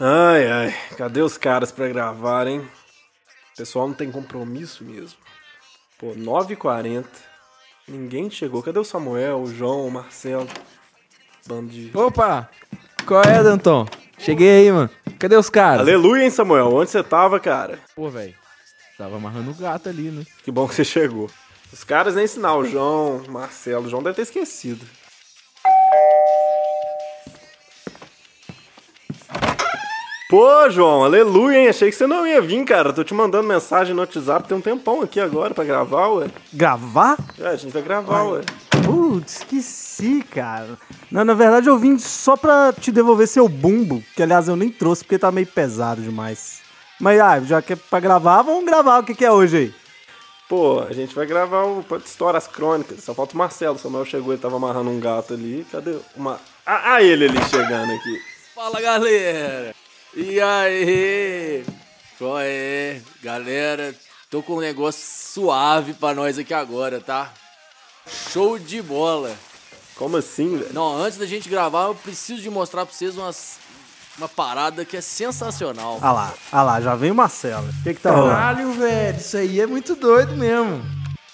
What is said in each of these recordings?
Ai, ai, cadê os caras pra gravar, hein? O pessoal não tem compromisso mesmo. Pô, 9h40. Ninguém chegou. Cadê o Samuel, o João, o Marcelo? Bando de. Opa! Qual é, Danton? Cheguei aí, mano. Cadê os caras? Aleluia, hein, Samuel? Onde você tava, cara? Pô, velho. Tava amarrando o gato ali, né? Que bom que você chegou. Os caras nem sinal, o João, o Marcelo. O João deve ter esquecido. Pô, João, aleluia, hein? Achei que você não ia vir, cara. Tô te mandando mensagem no WhatsApp tem um tempão aqui agora pra gravar, ué. Gravar? É, a gente vai gravar, ué. Putz, esqueci, cara. Na, na verdade, eu vim só pra te devolver seu bumbo, que aliás eu nem trouxe porque tá meio pesado demais. Mas, ah, já que é pra gravar, vamos gravar. O que, que é hoje aí? Pô, a gente vai gravar o Histórias Crônicas. Só falta o Marcelo. O Samuel chegou, ele tava amarrando um gato ali. Cadê? Uma... Ah, ah, ele ali chegando aqui. Fala galera! E aí? Qual é? Galera, tô com um negócio suave pra nós aqui agora, tá? Show de bola! Como assim, velho? Não, antes da gente gravar, eu preciso de mostrar pra vocês umas, uma parada que é sensacional. Ah lá, ah lá, já vem o Marcelo. O que que tá rolando? Caralho, velho. Isso aí é muito doido mesmo.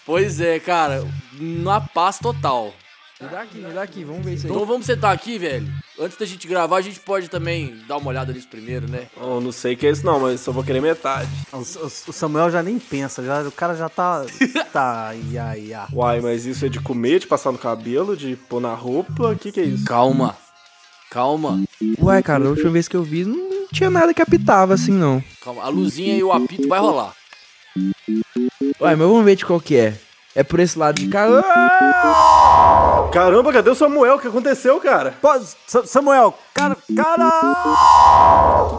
Pois é, cara, na paz total. Me dá aqui, me dá aqui. Vamos ver isso aí. Então vamos sentar aqui, velho. Antes da gente gravar, a gente pode também dar uma olhada nisso primeiro, né? Eu não sei o que é isso não, mas só vou querer metade. O, o- o Samuel já nem pensa, já, o cara já tá. tá, ia, ia. Uai, mas isso é de comer, de passar no cabelo, de pôr na roupa? O que que é isso? Calma. Calma. Ué, cara, da última vez que eu vi, não tinha nada que apitava assim, não. Calma. A luzinha e o apito vai rolar. Ué, mas vamos ver de qual que é. É por esse lado de cá. Caramba, cadê o Samuel? O que aconteceu, cara? Pô, Sa- Samuel, cara, cara!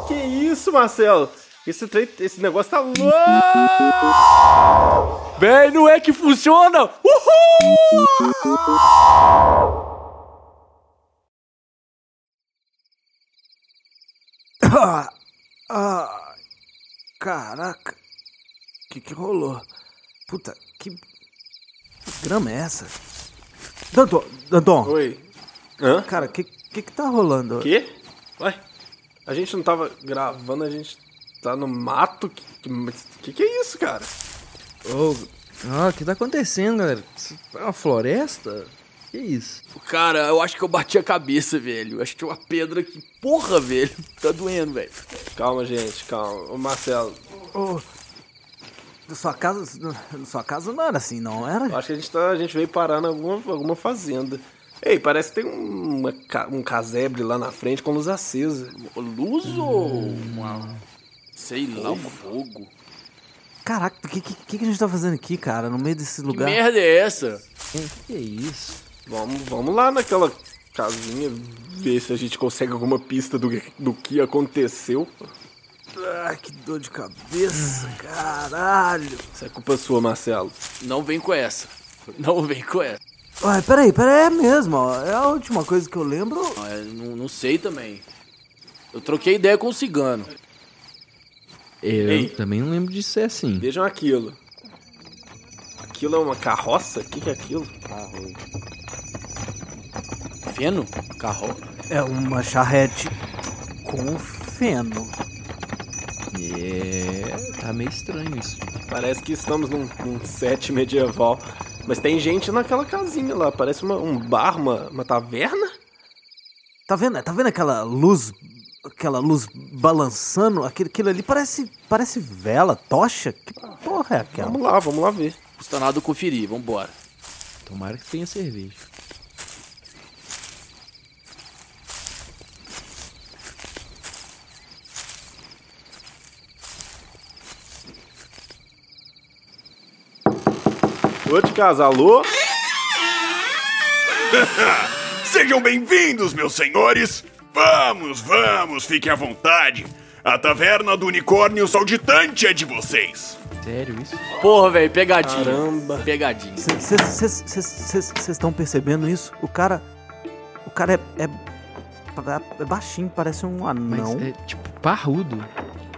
Que que é isso, Marcelo? Esse, trem, esse negócio tá louco! Véi, não é que funciona! Uhul! Ah, ah, caraca. O que que rolou? Puta, que grama é essa? Danton, Danton, Oi. Hã? cara, que que que tá rolando? Quê? Ué? A gente não tava gravando, a gente tá no mato? Que que, que é isso, cara? Ô, ah, o que tá acontecendo, galera? Isso é uma floresta? Que isso? Cara, eu acho que eu bati a cabeça, velho. Eu acho que tinha uma pedra aqui. Porra, velho. Tá doendo, velho. Calma, gente, calma. Ô, Marcelo, Ô, sua casa, sua casa não era assim, não era? eu acho que a gente, tá, a gente veio parar em alguma, alguma fazenda. Ei, parece que tem um, uma ca- um casebre lá na frente com luz acesa. Luz ou uma... Sei lá, um fogo? Caraca, o que, que que a gente tá fazendo aqui, cara, no meio desse Que lugar? merda é essa? Que isso? Vamos, vamos lá naquela casinha ver se a gente consegue alguma pista do, que- do que aconteceu. Ah, que dor de cabeça, caralho. Isso é culpa sua, Marcelo. Não vem com essa. Não vem com essa. Ué, peraí, peraí, é mesmo, ó. É a última coisa que eu lembro. Não, é, não, não sei também. Eu troquei ideia com o cigano. Eu Ei. também não lembro de ser assim. Vejam aquilo. Aquilo é uma carroça? O que, que é aquilo? Feno? Carro? É uma charrete com feno. É, tá meio estranho isso. Parece que estamos num, num set medieval. Mas tem gente naquela casinha lá. Parece uma- um bar, uma, uma taverna. Tá vendo? Tá vendo aquela luz, aquela luz balançando? Aquilo, aquilo ali parece, parece vela, tocha. Que porra é aquela? Vamos lá, vamos lá ver. Custa nada conferir, vambora. Tomara que tenha cerveja. Ô de casa, alô? Sejam bem-vindos, meus senhores! Vamos, vamos, fiquem à vontade. A taverna do unicórnio saltitante é de vocês. Sério isso? Porra, velho, pegadinha. Caramba. Pegadinha. Vocês estão percebendo isso? O cara. O cara é. é, é baixinho, parece um Mas anão. é tipo parrudo.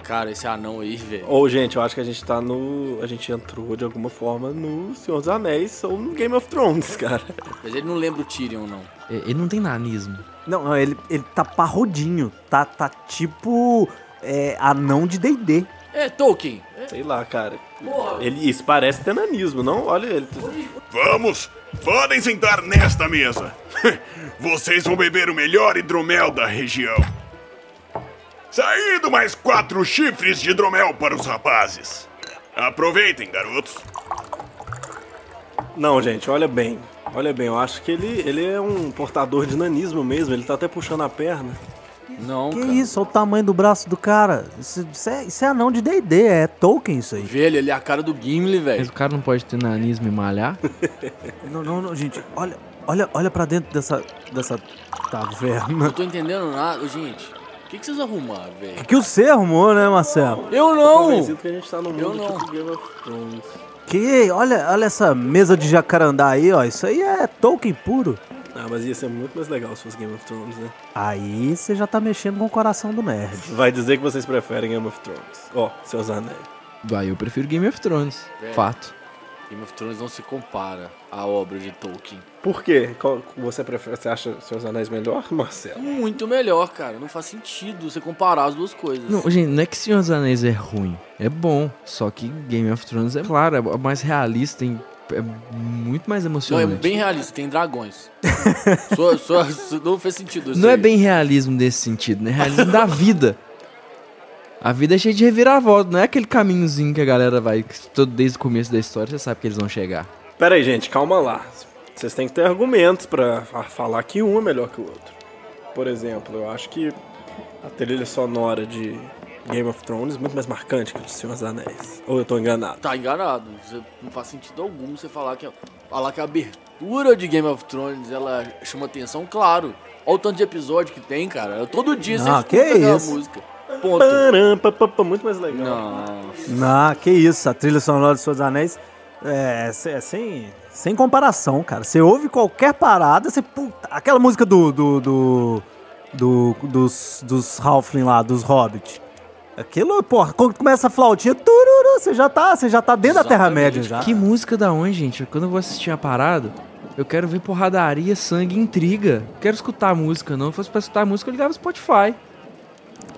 Cara, esse anão aí, velho. Ou, gente, eu acho que a gente tá no. A gente entrou de alguma forma no Senhor dos Anéis ou no Game of Thrones, cara. Mas ele não lembra o Tyrion, não. Ele não tem nanismo. Não, não, ele, ele tá parrudinho. Tá, tá tipo é, anão de D&D. É, Tolkien. Sei lá, cara. Ele, isso parece ter nanismo, não? Olha ele. Vamos! Podem sentar nesta mesa. Vocês vão beber o melhor hidromel da região. Saído mais quatro chifres de hidromel para os rapazes. Aproveitem, garotos. Não, gente, olha bem. Olha bem, eu acho que ele, ele é um portador de nanismo mesmo. Ele tá até puxando a perna. Não, Que cara. isso? Olha o tamanho do braço do cara. Isso, isso é, isso é anão de D&D, é Tolkien isso aí. Velho, ele é a cara do Gimli, Mas velho. o cara não pode ter nanismo e malhar? Não, não, não, gente. Olha, olha, olha pra dentro dessa, dessa taverna. Não tô entendendo nada. Gente, que, que vocês arrumaram, velho? O que você arrumou, né, Marcelo? Eu não! Convencido que a gente tá no Eu mundo não. tipo Game of Thrones. Que, olha, olha essa mesa de jacarandá aí, ó. Isso aí é Tolkien puro. Ah, mas ia ser muito mais legal se fosse Game of Thrones, né? Aí você já tá mexendo com o coração do nerd. Vai dizer que vocês preferem Game of Thrones. Ó, seus anéis. Vai, eu prefiro Game of Thrones. É. Fato. Game of Thrones não se compara à obra de Tolkien. Por quê? Qual você prefere? Você acha seus anéis melhor, Marcelo? Muito melhor, cara. Não faz sentido você comparar as duas coisas. Não, gente, não é que Senhor dos Anéis é ruim. É bom. Só que Game of Thrones é, claro, é mais realista, tem, é muito mais Não, é emocionante. bem realista, tem dragões. só, só, só- não fez sentido isso Não é aí. bem realismo desse sentido, né? É realismo da vida. A vida é cheia de reviravolta, não é aquele caminhozinho que a galera vai, que todo desde o começo da história você sabe que eles vão chegar. Pera aí, gente, calma lá. Vocês têm que ter argumentos pra fa- falar que um é melhor que o outro. Por exemplo, eu acho que a trilha sonora de Game of Thrones é muito mais marcante que a de Senhor dos Anéis. Ou eu tô enganado? Tá enganado. Não faz sentido algum você falar que, falar que a abertura de Game of Thrones ela chama atenção, claro. Olha o tanto de episódio que tem, cara. Todo dia você Ah, escuta que aquela isso. música. Ponto. Param, pa, pa, pa, muito mais legal. Nossa. Não, que isso, a trilha sonora de Senhor dos Anéis é, é sem, sem comparação, cara. Você ouve qualquer parada, você. Puta, aquela música do. do, do, do- dos, dos Halfling lá, dos Hobbit. Aquilo, porra, quando começa a flautinha, tururu, você já tá, você já tá dentro da Terra-média já. Que música da onde, gente? Quando eu vou assistir a parada, eu quero ver porradaria, sangue, intriga. Quero escutar a música, não. Se fosse pra escutar a música, eu ligava o Spotify.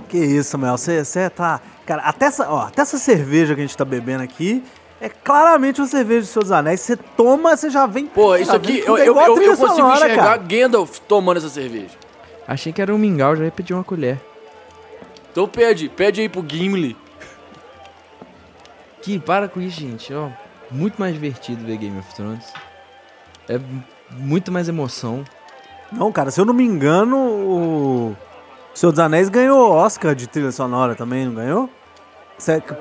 Que isso, Mel, você você tá. Cara, até essa, ó, até essa cerveja que a gente tá bebendo aqui é claramente uma cerveja de Senhor dos Anéis. Você toma, você já vem. Pô, isso aqui, eu, eu, eu, eu consigo sonora, enxergar cara. Gandalf tomando essa cerveja. Achei que era um mingau, já ia pedir uma colher. Então pede, pede aí pro Gimli. Que para com isso, gente. Ó, muito mais divertido ver Game of Thrones. É muito mais emoção. Não, cara, se eu não me engano, o Senhor dos Anéis ganhou Oscar de trilha sonora também, não ganhou?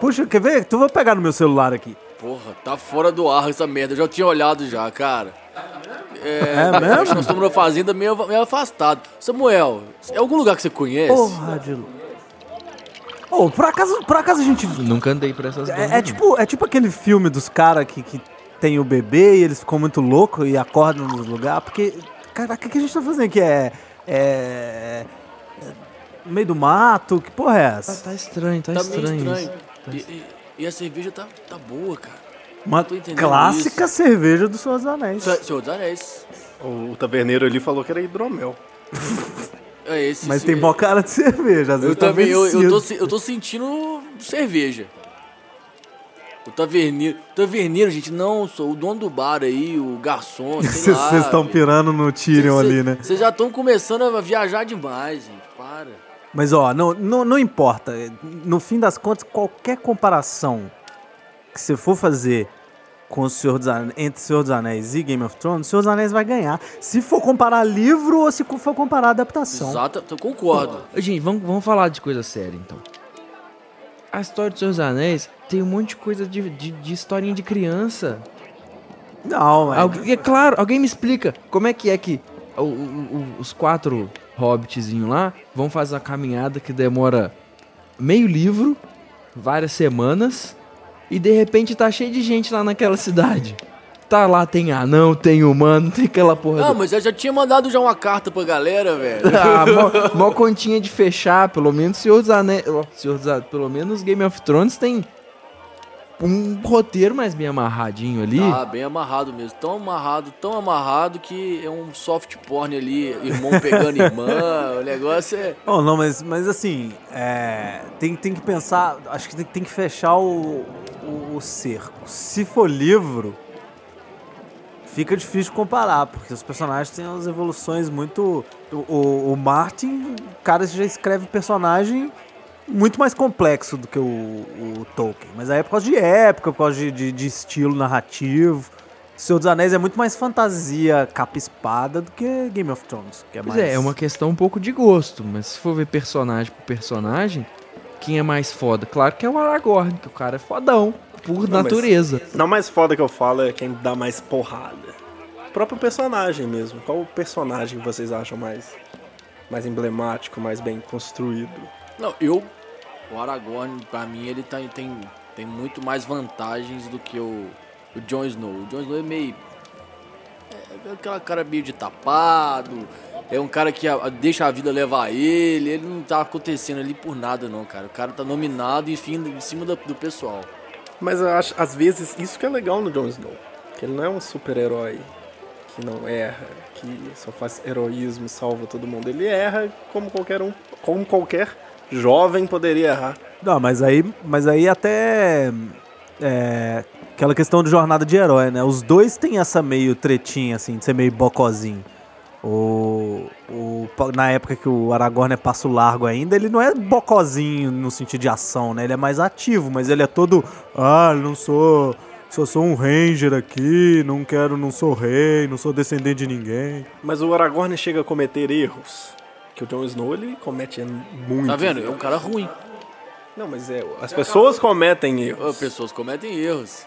Puxa, quer ver? Tu vai pegar no meu celular aqui. Porra, tá fora do ar essa merda. Eu já tinha olhado já, cara. É, É mesmo? acho que nós estamos numa fazenda meio, meio afastado. Samuel, é algum lugar que você conhece? Porra de... Ô, por acaso, por acaso a gente... Nunca andei por essas É, é tipo, é tipo aquele filme dos caras que, que tem o bebê e eles ficam muito loucos e acordam no lugar, porque... Caraca, o que a gente tá fazendo aqui? É... É... é no meio do mato? Que porra é Tá, essa? tá estranho, tá, tá meio estranho. estranho. isso. E, e- e a cerveja tá, tá boa, cara. Uma clássica cerveja do Senhor dos Anéis. Se- Senhor dos Anéis. O, taverneiro ali falou que era hidromel. É esse. Mas esse- tem mó cara de cerveja, às vezes Eu tá também, eu, eu, tô, eu tô sentindo cerveja. O taverneiro, taverneiro, gente, não, sou o dono do bar aí, o garçom, sei lá. Vocês estão pirando no Tyrion ali, né? Vocês já estão começando a viajar demais, gente. Mas ó, não, não, não importa. No fim das contas, qualquer comparação que você for fazer com o Senhor dos Anéis, entre Senhor dos Anéis e Game of Thrones, o Senhor dos Anéis vai ganhar. Se for comparar livro ou se for comparar adaptação. Exato, eu concordo. Ô, Gente, vamos, vamos falar de coisa séria, então. A história dos Seus Anéis tem um monte de coisa de, de, de historinha de criança. Não, é, Algu- é claro, alguém me explica como é que é que o- o- os quatro hobbitzinhos lá vão fazer uma caminhada que demora meio livro, várias semanas, e de repente tá cheio de gente lá naquela cidade. tá lá, tem anão, tem humano, tem aquela porra. Não, do- mas eu já tinha mandado já uma carta pra galera, velho. Ah, mó, mó continha de fechar, pelo menos Senhor dos Anéis. Senhor dos Anéis, pelo menos Game of Thrones tem um roteiro mais bem amarradinho ali. Tá bem amarrado mesmo. Tão amarrado, tão amarrado que é um soft porn ali, irmão pegando irmã. o negócio é. Oh, não, mas, mas assim, é, tem, tem que pensar, acho que tem, tem que fechar o, o, o cerco. Se for livro, fica difícil comparar, porque os personagens têm umas evoluções muito... O, o, o Martin, o cara já escreve personagem muito mais complexo do que o, o Tolkien. Mas aí é por causa de época, por causa de, de, de estilo narrativo. Senhor dos Anéis é muito mais fantasia capa-espada do que Game of Thrones, que é Pois mais... é, é uma questão um pouco de gosto, mas se for ver personagem por personagem, quem é mais foda? Claro que é o Aragorn, que o cara é fodão, por mas- natureza. Não mais foda que eu falo é quem dá mais porrada. O próprio personagem mesmo. Qual o personagem que vocês acham mais, mais emblemático, mais bem construído? Não, eu. O Aragorn, pra mim, ele tá, tem, tem muito mais vantagens do que o, o Jon Snow. O Jon Snow é meio. É aquela cara meio de tapado. É um cara que a- deixa a vida levar ele. Ele não tá acontecendo ali por nada, não, cara. O cara tá nominado enfim, em cima da- do pessoal. Mas acho, às vezes, isso que é legal no Jon Snow. Que ele não é um super-herói que não erra, que só faz heroísmo, salva todo mundo. Ele erra como qualquer um, como qualquer jovem poderia errar. Não, mas aí, mas aí até é, aquela questão de jornada de herói, né? Os dois têm essa meio tretinha, assim, de ser meio bocozinho. O, o, na época que o Aragorn é passo largo ainda, ele não é bocozinho no sentido de ação, né? Ele é mais ativo, mas ele é todo. Ah, não sou. Só sou um ranger aqui, não quero, não sou rei, não sou descendente de ninguém. Mas o Aragorn chega a cometer erros. Que o Jon Snow, ele comete muito. Tá vendo? É um cara ruim. Não, mas é, as pessoas cometem As erros. pessoas cometem erros.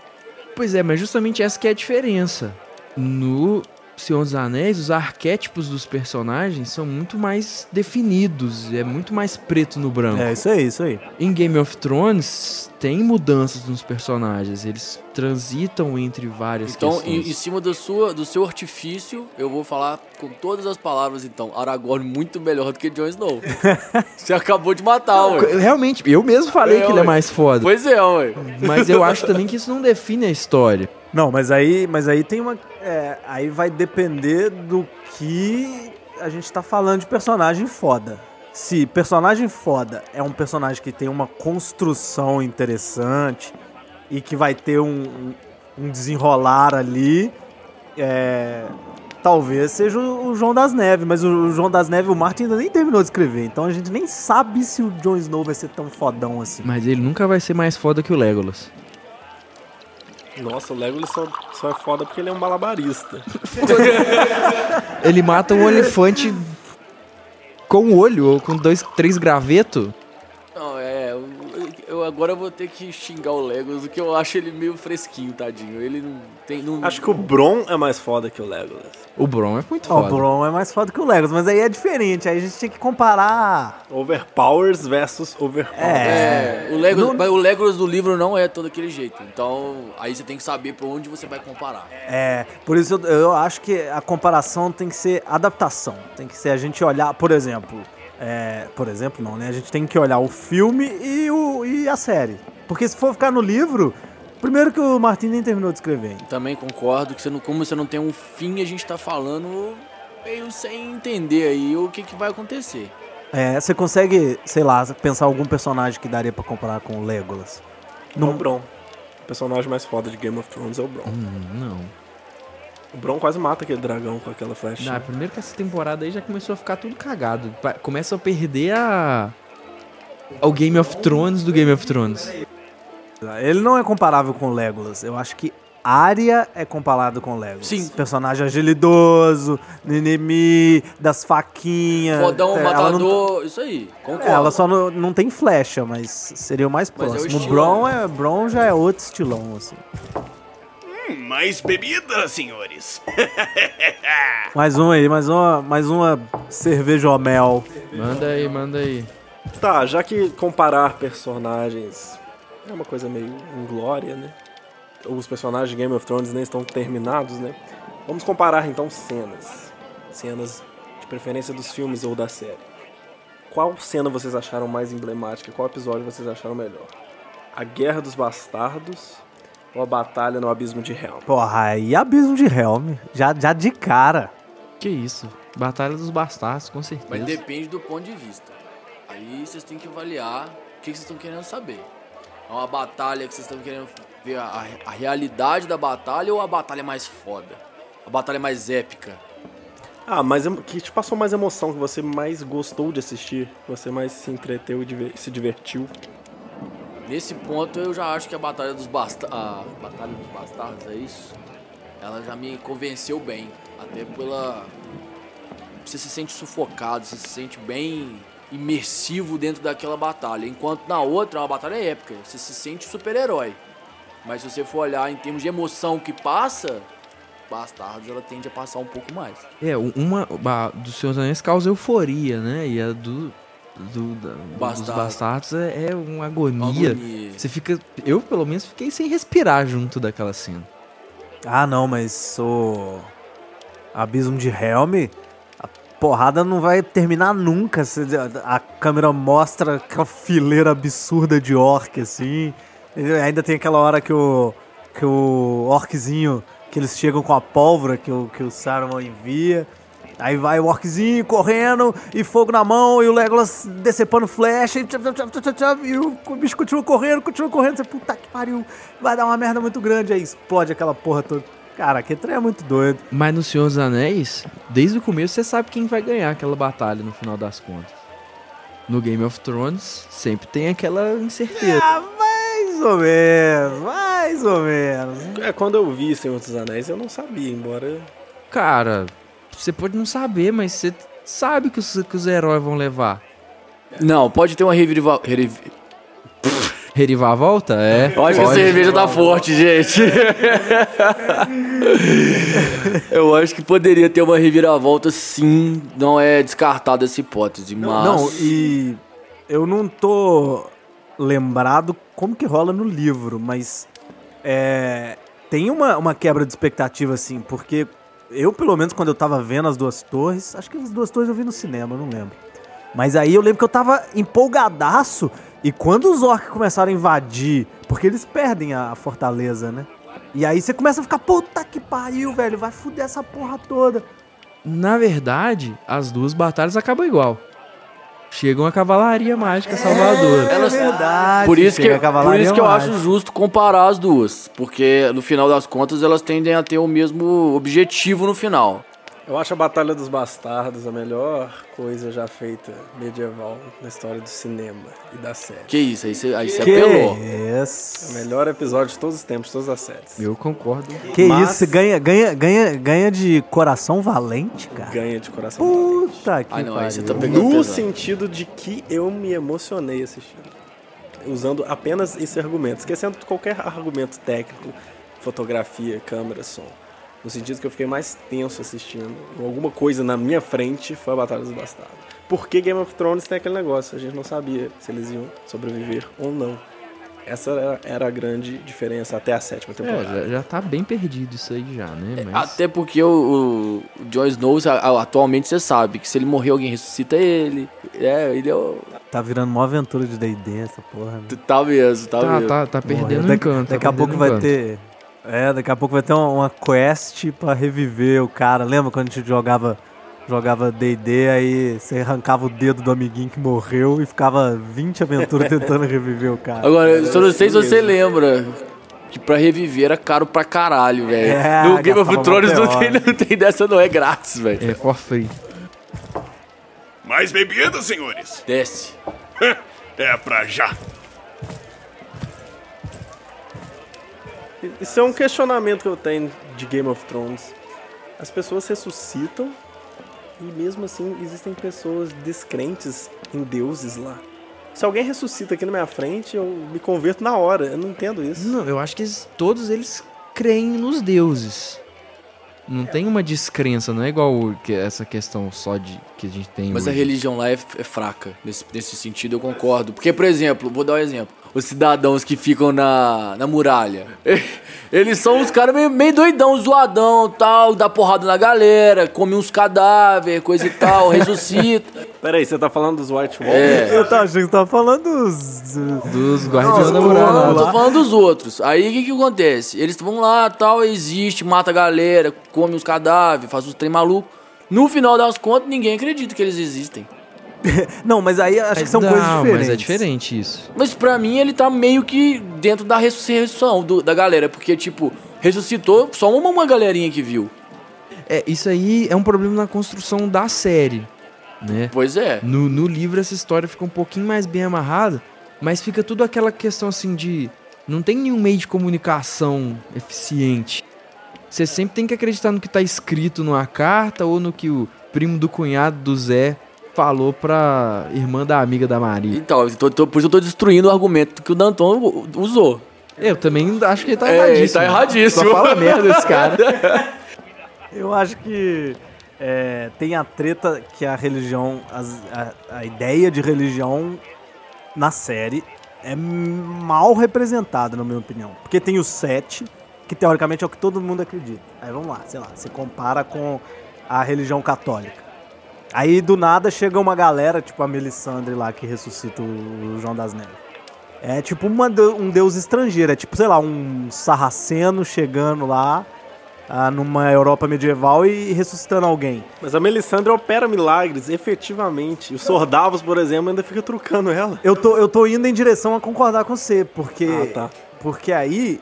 Pois é, mas justamente essa que é a diferença. No Senhor dos Anéis, os arquétipos dos personagens são muito mais definidos, é muito mais preto no branco. É, isso aí, isso aí. Em Game of Thrones, tem mudanças nos personagens, eles transitam entre várias Então, em, questões. em cima do, sua, do seu artifício, eu vou falar com todas as palavras, então. Aragorn muito melhor do que Jon Snow. Você acabou de matar, ué. Realmente, eu mesmo falei É, que ele é ué. mais foda, Pois é, ué. mas eu acho também que isso não define a história. Não, mas aí, mas aí tem uma. é, aí vai depender do que a gente tá falando de personagem foda. Se personagem foda é um personagem que tem uma construção interessante e que vai ter um, um- desenrolar ali, é, talvez seja o, João das Neves, mas o João das Neves, o Martin ainda nem terminou de escrever, então a gente nem sabe se o Jon Snow vai ser tão fodão assim. Mas ele nunca vai ser mais foda que o Legolas. Nossa, o Legolas só, só é foda porque ele é um malabarista. Ele mata um elefante com o olho, ou com dois, três gravetos. É. Eu, agora vou ter que xingar o Legolas, porque eu acho ele meio fresquinho, tadinho. Ele não tem. Não, Acho que o Bron é mais foda que o Legolas. O Bron é muito foda. o Bron é mais foda que o Legolas, mas aí é diferente, aí a gente tem que comparar Overpowers versus Overpowers. É, o Legolas, mas o Legolas do livro não é todo aquele jeito. Então, aí você tem que saber pra onde você vai comparar. É, por isso eu, eu acho que a comparação tem que ser adaptação. Tem que ser a gente olhar, por exemplo. É, por exemplo, não, né? A gente tem que olhar o filme e, o, e a série. Porque se for ficar no livro, primeiro que o Martin nem terminou de escrever. Também concordo que você não, como você não tem um fim, a gente tá falando meio sem entender aí o que, que vai acontecer. É, você consegue, sei lá, pensar algum personagem que daria pra comparar com o Legolas? É o Bron. O personagem mais foda de Game of Thrones é o Bron. Hum, não. O Bron quase mata aquele dragão com aquela flecha. Não, primeiro que essa temporada aí já começou a ficar tudo cagado. Começa a perder a. O Game of Thrones do Game of Thrones. Ele não é comparável com o Legolas. Eu acho que Arya é comparado com o Legolas. Sim. Personagem agilidoso, Nenemi, das faquinhas. Fodão, É, ela não- matador, isso aí. Concordo. É, ela só não, não tem flecha, mas seria o mais Mas é o próximo. o Bron, é, Bron já é outro estilão, assim. Hum, mais bebida, senhores. Mais um aí, mais uma, mais uma cerveja ao mel. Manda aí, manda aí. Tá, já que comparar personagens é uma coisa meio inglória, né? os personagens de Game of Thrones nem estão terminados, né? Vamos comparar então cenas. Cenas de preferência dos filmes ou da série. Qual cena vocês acharam mais emblemática? Qual episódio vocês acharam melhor? A Guerra dos Bastardos ou a Batalha no Abismo de Helm? Porra, aí Abismo de Helm. Já, já de cara. Que isso? Batalha dos Bastardos, com certeza. Mas depende do ponto de vista. Aí vocês têm que avaliar o que vocês estão querendo saber. É uma batalha que vocês estão querendo ver a, a realidade da batalha ou a batalha mais foda? A batalha mais épica? Ah, mas que te passou mais emoção, que você mais gostou de assistir, que você mais se entreteu e se divertiu. Nesse ponto eu já acho que a batalha dos bastardos. A batalha dos bastardos, é isso? Ela já me convenceu bem. Até pela. Você se sente sufocado, você se sente bem imersivo dentro daquela batalha. Enquanto na outra é uma batalha épica. Você se sente super-herói. Mas se você for olhar em termos de emoção que passa, Bastardos ela tende a passar um pouco mais. É, uma ba- dos dos Anéis causa euforia, né? E a do, do da- dos Bastardo. Bastardos é, é uma agonia. Agonia. Você fica. Eu, pelo menos, fiquei sem respirar junto daquela cena. Ah, não, mas o Abismo de Helm, a porrada não vai terminar nunca. A câmera mostra aquela fileira absurda de orc, assim. Ainda tem aquela hora que o, que o orczinho, que eles chegam com a pólvora que o, que o Saruman envia. Aí vai o orczinho correndo e fogo na mão e o Legolas decepando flecha e, e o, o bicho continua correndo, continua correndo. Você, puta que pariu, vai dar uma merda muito grande. Aí explode aquela porra toda. Cara, que trem é muito doido. Mas no Senhor dos Anéis, desde o começo você sabe quem vai ganhar aquela batalha no final das contas. No Game of Thrones, sempre tem aquela incerteza. Ah, mais ou menos, mais ou menos. É, quando eu vi Senhor dos Anéis, eu não sabia, embora. Cara, você pode não saber, mas você sabe que os, que os heróis vão levar. Não, pode ter uma reviravolta. Rerivar a volta? É. Eu acho que a pode. cerveja tá forte, gente. Eu acho que poderia ter uma reviravolta, sim. Não é descartada essa hipótese, mas. Não, e eu não tô lembrado como que rola no livro, mas é, tem uma, uma quebra de expectativa, assim, porque eu, pelo menos, quando eu tava vendo as duas torres, acho que as duas torres eu vi no cinema, não lembro. Mas aí eu lembro que eu tava empolgadaço, e quando os orcs começaram a invadir, porque eles perdem a fortaleza, né? E aí você começa a ficar, puta que pariu, velho, vai fuder essa porra toda. Na verdade, as duas batalhas acabam igual. Chega uma cavalaria mágica salvadora. Elas- é verdade. Por isso, que, por cavalaria isso que eu mágica. acho justo comparar as duas. Porque no final das contas elas tendem a ter o mesmo objetivo no final. Eu acho a Batalha dos Bastardos a melhor coisa já feita medieval na história do cinema e da série. Que isso, aí você aí você Que apelou. O isso? melhor episódio de todos os tempos, de todas as séries. Eu concordo. Que Mas- isso? Ganha, ganha, ganha, ganha de coração valente, cara? Ganha de coração. valente. Puta que Ah, não, aí você tá pariu. pegando No pesado. sentido de que eu me emocionei assistindo. Usando apenas esse argumento, esquecendo qualquer argumento técnico, fotografia, câmera, som. No sentido que eu fiquei mais tenso assistindo. Alguma coisa na minha frente foi a Batalha dos Bastardos. Porque Game of Thrones tem aquele negócio, a gente não sabia se eles iam sobreviver ou não. Essa era, a grande diferença até a sétima É, temporada. já, já tá bem perdido isso aí já, né? Mas... Até porque o, o Jon Snow, atualmente você sabe que se ele morrer, alguém ressuscita ele. É, ele é o. Tá virando uma aventura de D&D essa porra. Né? Tá mesmo, tá, Tá, mesmo. tá, tá perdendo Morreu. o daqui, encanto. Daqui tá a pouco vai ter... É, daqui a pouco vai ter uma, quest pra reviver o cara. Lembra quando a gente jogava jogava D&D, aí você arrancava o dedo do amiguinho que morreu e ficava 20 aventuras tentando reviver o cara. Agora, eu só não sei se você lembra que pra reviver era caro pra caralho, velho. É, no Game of Thrones não tem, não tem dessa, não. É grátis, velho. É, for free. Mais bebida, senhores? Desce. É pra já. Isso é um questionamento que eu tenho de Game of Thrones. As pessoas ressuscitam e mesmo assim existem pessoas descrentes em deuses lá. Se alguém ressuscita aqui na minha frente, eu me converto na hora. Eu não entendo isso. Não, eu acho que eles- todos eles creem nos deuses. Não tem uma descrença, não é igual essa questão só de que a gente tem. Mas a hoje. religião lá é, é fraca. Nesse, nesse sentido, eu concordo. Porque, por exemplo, vou dar um exemplo. Os cidadãos que ficam na, na muralha. Eles são os caras meio, meio doidão, zoadão, tal, dá porrada na galera, come uns cadáveres, coisa e tal, ressuscita. Peraí, você tá falando dos White Walkers? É. Eu tava achando que você tava falando dos. dos- guardiões da Não, muralha. tô falando dos outros. Aí o que que acontece? Eles vão lá, tal, existe, mata a galera, come os cadáveres, faz os trem maluco. No final das contas, ninguém acredita que eles existem. Não, mas aí acho que são Não, coisas diferentes. Mas é diferente isso. Mas pra mim ele tá meio que dentro da ressurreição do- da galera, porque tipo, ressuscitou só uma, uma galerinha que viu. É, isso aí é um problema na construção da série, né? Pois é. No, no livro essa história fica um pouquinho mais bem amarrada, mas fica tudo aquela questão assim de não tem nenhum meio de comunicação eficiente. Você sempre tem que acreditar no que tá escrito numa carta ou no que o primo do cunhado do Zé falou pra irmã da amiga da Maria. Então, eu tô- tô- por isso eu tô destruindo o argumento que o Danton usou. Eu também acho que ele tá É, erradíssimo. ele tá erradíssimo. Só fala merda esse cara. Eu acho que é, tem a treta que a religião, as- a, a ideia de religião na série é mal representada, na minha opinião. Porque tem o sete, que teoricamente é o que todo mundo acredita. Aí vamos lá, sei lá, você compara com a religião católica. Aí do nada chega uma galera, tipo a Melisandre lá, que ressuscita o João das Neves. É tipo uma um deus estrangeiro, é tipo, sei lá, um sarraceno chegando lá ah, numa Europa medieval e ressuscitando alguém. Mas a Melisandre opera milagres, efetivamente. E o Sordavos, por exemplo, ainda fica trucando ela. Eu tô, eu tô indo em direção a concordar com você, porque. Ah, tá. Porque aí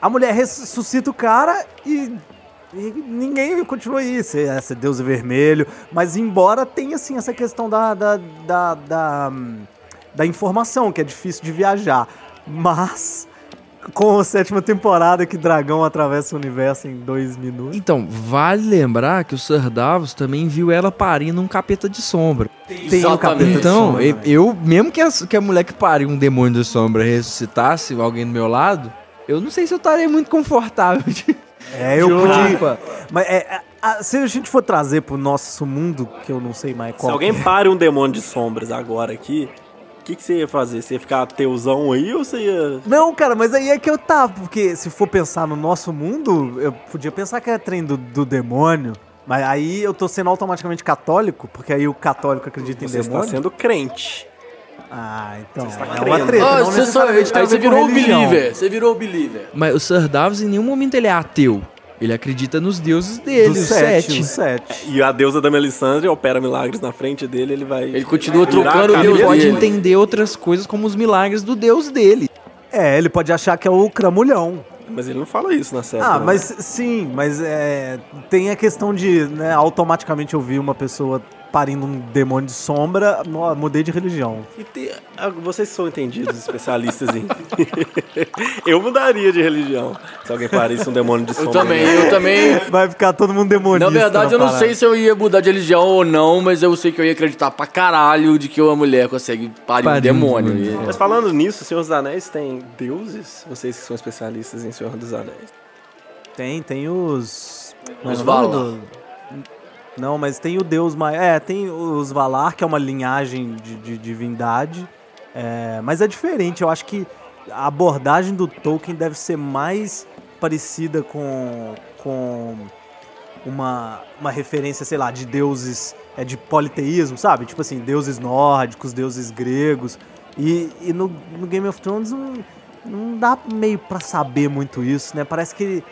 a mulher ressuscita o cara e. e ninguém continua isso, esse deus é vermelho. Mas embora tenha assim essa questão da, da, da, da, da informação, que é difícil de viajar. Mas com a sétima temporada que Dragão atravessa o universo em dois minutos. Então, vale lembrar que o Sir Davos também viu ela parindo um capeta de sombra. Tem o capeta de Então, sombra, eu, né? eu- mesmo que a, que a mulher que pariu um demônio de sombra ressuscitasse alguém do meu lado, eu não sei se eu estaria muito confortável. de- É, eu podia. Mas é, é, a- se a gente for trazer pro nosso mundo, que eu não sei mais qual. Se alguém é. pare um demônio de sombras agora aqui, o que, que você ia fazer? Você ia ficar ateuzão aí ou você ia. Não, cara, mas aí é que eu tava, porque se for pensar no nosso mundo, eu podia pensar que é trem do, do demônio, mas aí eu tô sendo automaticamente católico, porque aí o católico acredita Você em está demônio. sendo crente. Ah, então, está é uma treta, Ah, não você, só, aí você virou o believer. Você virou o believer. Mas o Sir Davos em nenhum momento ele é ateu. Ele acredita nos deuses dele, os sete, sete. E a deusa da Melisandre opera milagres na frente dele, ele vai. Ele continua virar trocando o Ele deus pode dele. entender outras coisas como os milagres do deus dele. É, ele pode achar que é o cramulhão. Mas ele não fala isso na série. Ah, não. mas sim, mas é, tem a questão de, né, automaticamente eu vi uma pessoa parindo um demônio de sombra, mudei de religião. E tem- ah, vocês são entendidos, especialistas em. eu mudaria de religião se alguém parisse um demônio de Eu sombra. também, né? eu também. Vai ficar todo mundo demonista. Na verdade, eu não sei se eu ia mudar de religião ou não, mas eu sei que eu ia acreditar pra caralho de que uma mulher consegue parir um Parir um demônio. demônio. Mas falando nisso, Senhor dos Anéis tem deuses? Vocês que são especialistas em Senhor dos Anéis. Tem, tem os. Os não, Valar. Não, mas tem o deus maior. É, tem os Valar, que é uma linhagem de, de divindade. É, mas é diferente, eu acho que a abordagem do Tolkien deve ser mais parecida com. com uma, uma referência, sei lá, de deuses. É de politeísmo, sabe? Tipo assim, deuses nórdicos, deuses gregos. E, e no, no Game of Thrones não, não dá meio pra saber muito isso, né? Parece que,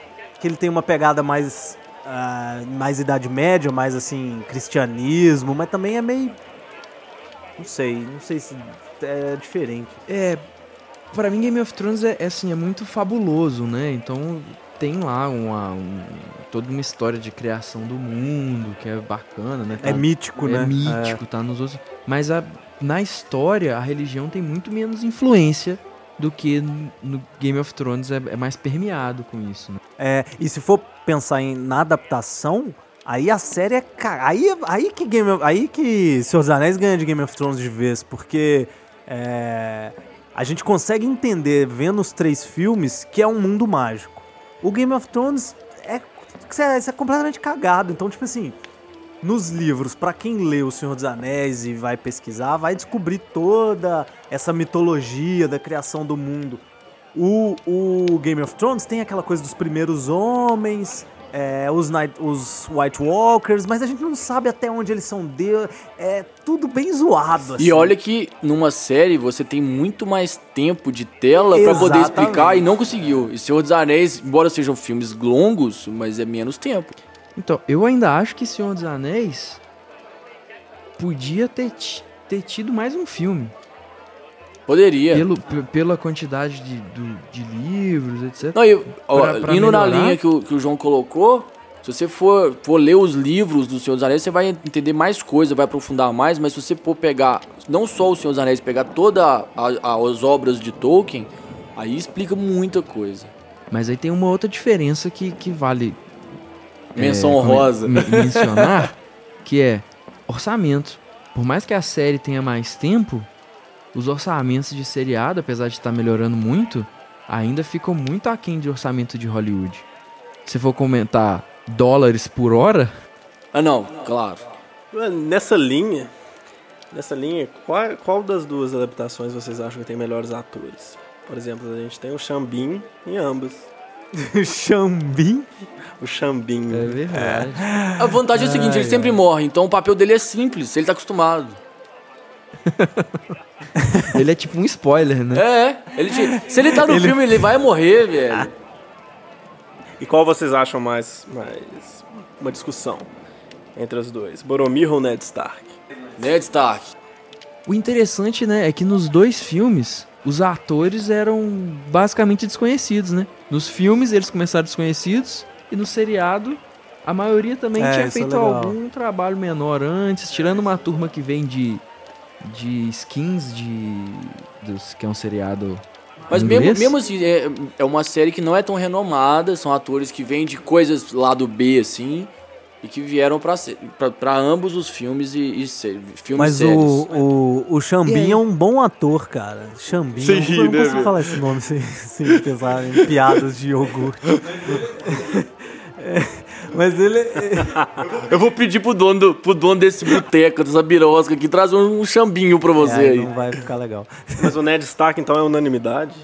que ele tem uma pegada mais. Ah, mais Idade Média, mais assim, cristianismo, mas também é meio. Não sei, não sei se é diferente. É, para mim Game of Thrones é, é, assim, é muito fabuloso, né? Então tem lá uma, um- toda uma história de criação do mundo que é bacana, né? É Tá- mítico, é né? mítico, tá nos outros. Mas a- na história a religião tem muito menos influência do que no Game of Thrones é, é mais permeado com isso, né? É, e se for pensar em, na adaptação, aí a série é. Aí, aí, que Game of, aí que Senhor dos Anéis ganha de Game of Thrones de vez, porque é, a gente consegue entender, vendo os três filmes, que é um mundo mágico. O Game of Thrones é, é, é completamente cagado. Então, tipo assim, nos livros, pra quem lê O Senhor dos Anéis e vai pesquisar, vai descobrir toda essa mitologia da criação do mundo. O, o Game of Thrones tem aquela coisa dos primeiros homens, é, os, Night, os White Walkers, mas a gente não sabe até onde eles são Deus. É tudo bem zoado. Assim. E olha que numa série você tem muito mais tempo de tela pra poder explicar e não conseguiu. E Senhor dos Anéis, embora sejam filmes longos, mas é menos tempo. Então, eu ainda acho que Senhor dos Anéis podia ter, ter tido mais um filme. Poderia. Pelo, pe- pela quantidade de, do- de livros, etc. Não, e, ó, Pra- pra indo na melhorar. linha que o, que o João colocou, se você for, for ler os livros do Senhor dos Anéis, você vai entender mais coisa, vai aprofundar mais, mas se você for pegar não só o Senhor dos Anéis, pegar todas as obras de Tolkien, aí explica muita coisa. Mas aí tem uma outra diferença que, que vale Menção como é, honrosa. men- mencionar, que é orçamento. Por mais que a série tenha mais tempo, os orçamentos de seriado, apesar de estar melhorando muito, ainda ficam muito aquém de orçamento de Hollywood. Se for comentar dólares por hora, Ah, não, claro. Nessa linha, nessa linha, qual, qual das duas adaptações vocês acham que tem melhores atores? Por exemplo, a gente tem o Xambin em ambas. Xambim? O Xambin. é verdade. A vantagem é o seguinte, ele sempre morre, então o papel dele é simples, ele tá acostumado. Ele é tipo um spoiler, né? É, ele te- se ele tá no filme, ele vai morrer, velho. E qual vocês acham mais, mais uma discussão entre os dois? Boromir ou Ned Stark? Ned Stark. O interessante, né, é que nos dois filmes, os atores eram basicamente desconhecidos, né? Nos filmes eles começaram desconhecidos e no seriado a maioria também É, tinha é feito legal. algum trabalho menor antes, tirando uma turma que vem de de skins de dos que é um seriado Mas mesmo, mesmo assim, é, é uma série que não é tão renomada, são atores que vêm de coisas lado B, assim, e que vieram pra ambos os filmes e, e sé- filmes Mas séries. o, o, o Xambin aí? é um bom ator, cara. Eu rir, não, eu não né, consigo velho? falar esse nome sem, sem pensar em piadas de iogurte. É, mas ele... Eu vou pedir pro dono, do- pro dono desse boteco, dessa birosca aqui, trazer um chambinho pra você É, aí. não vai ficar legal. Mas o Ned Stark, então, é unanimidade?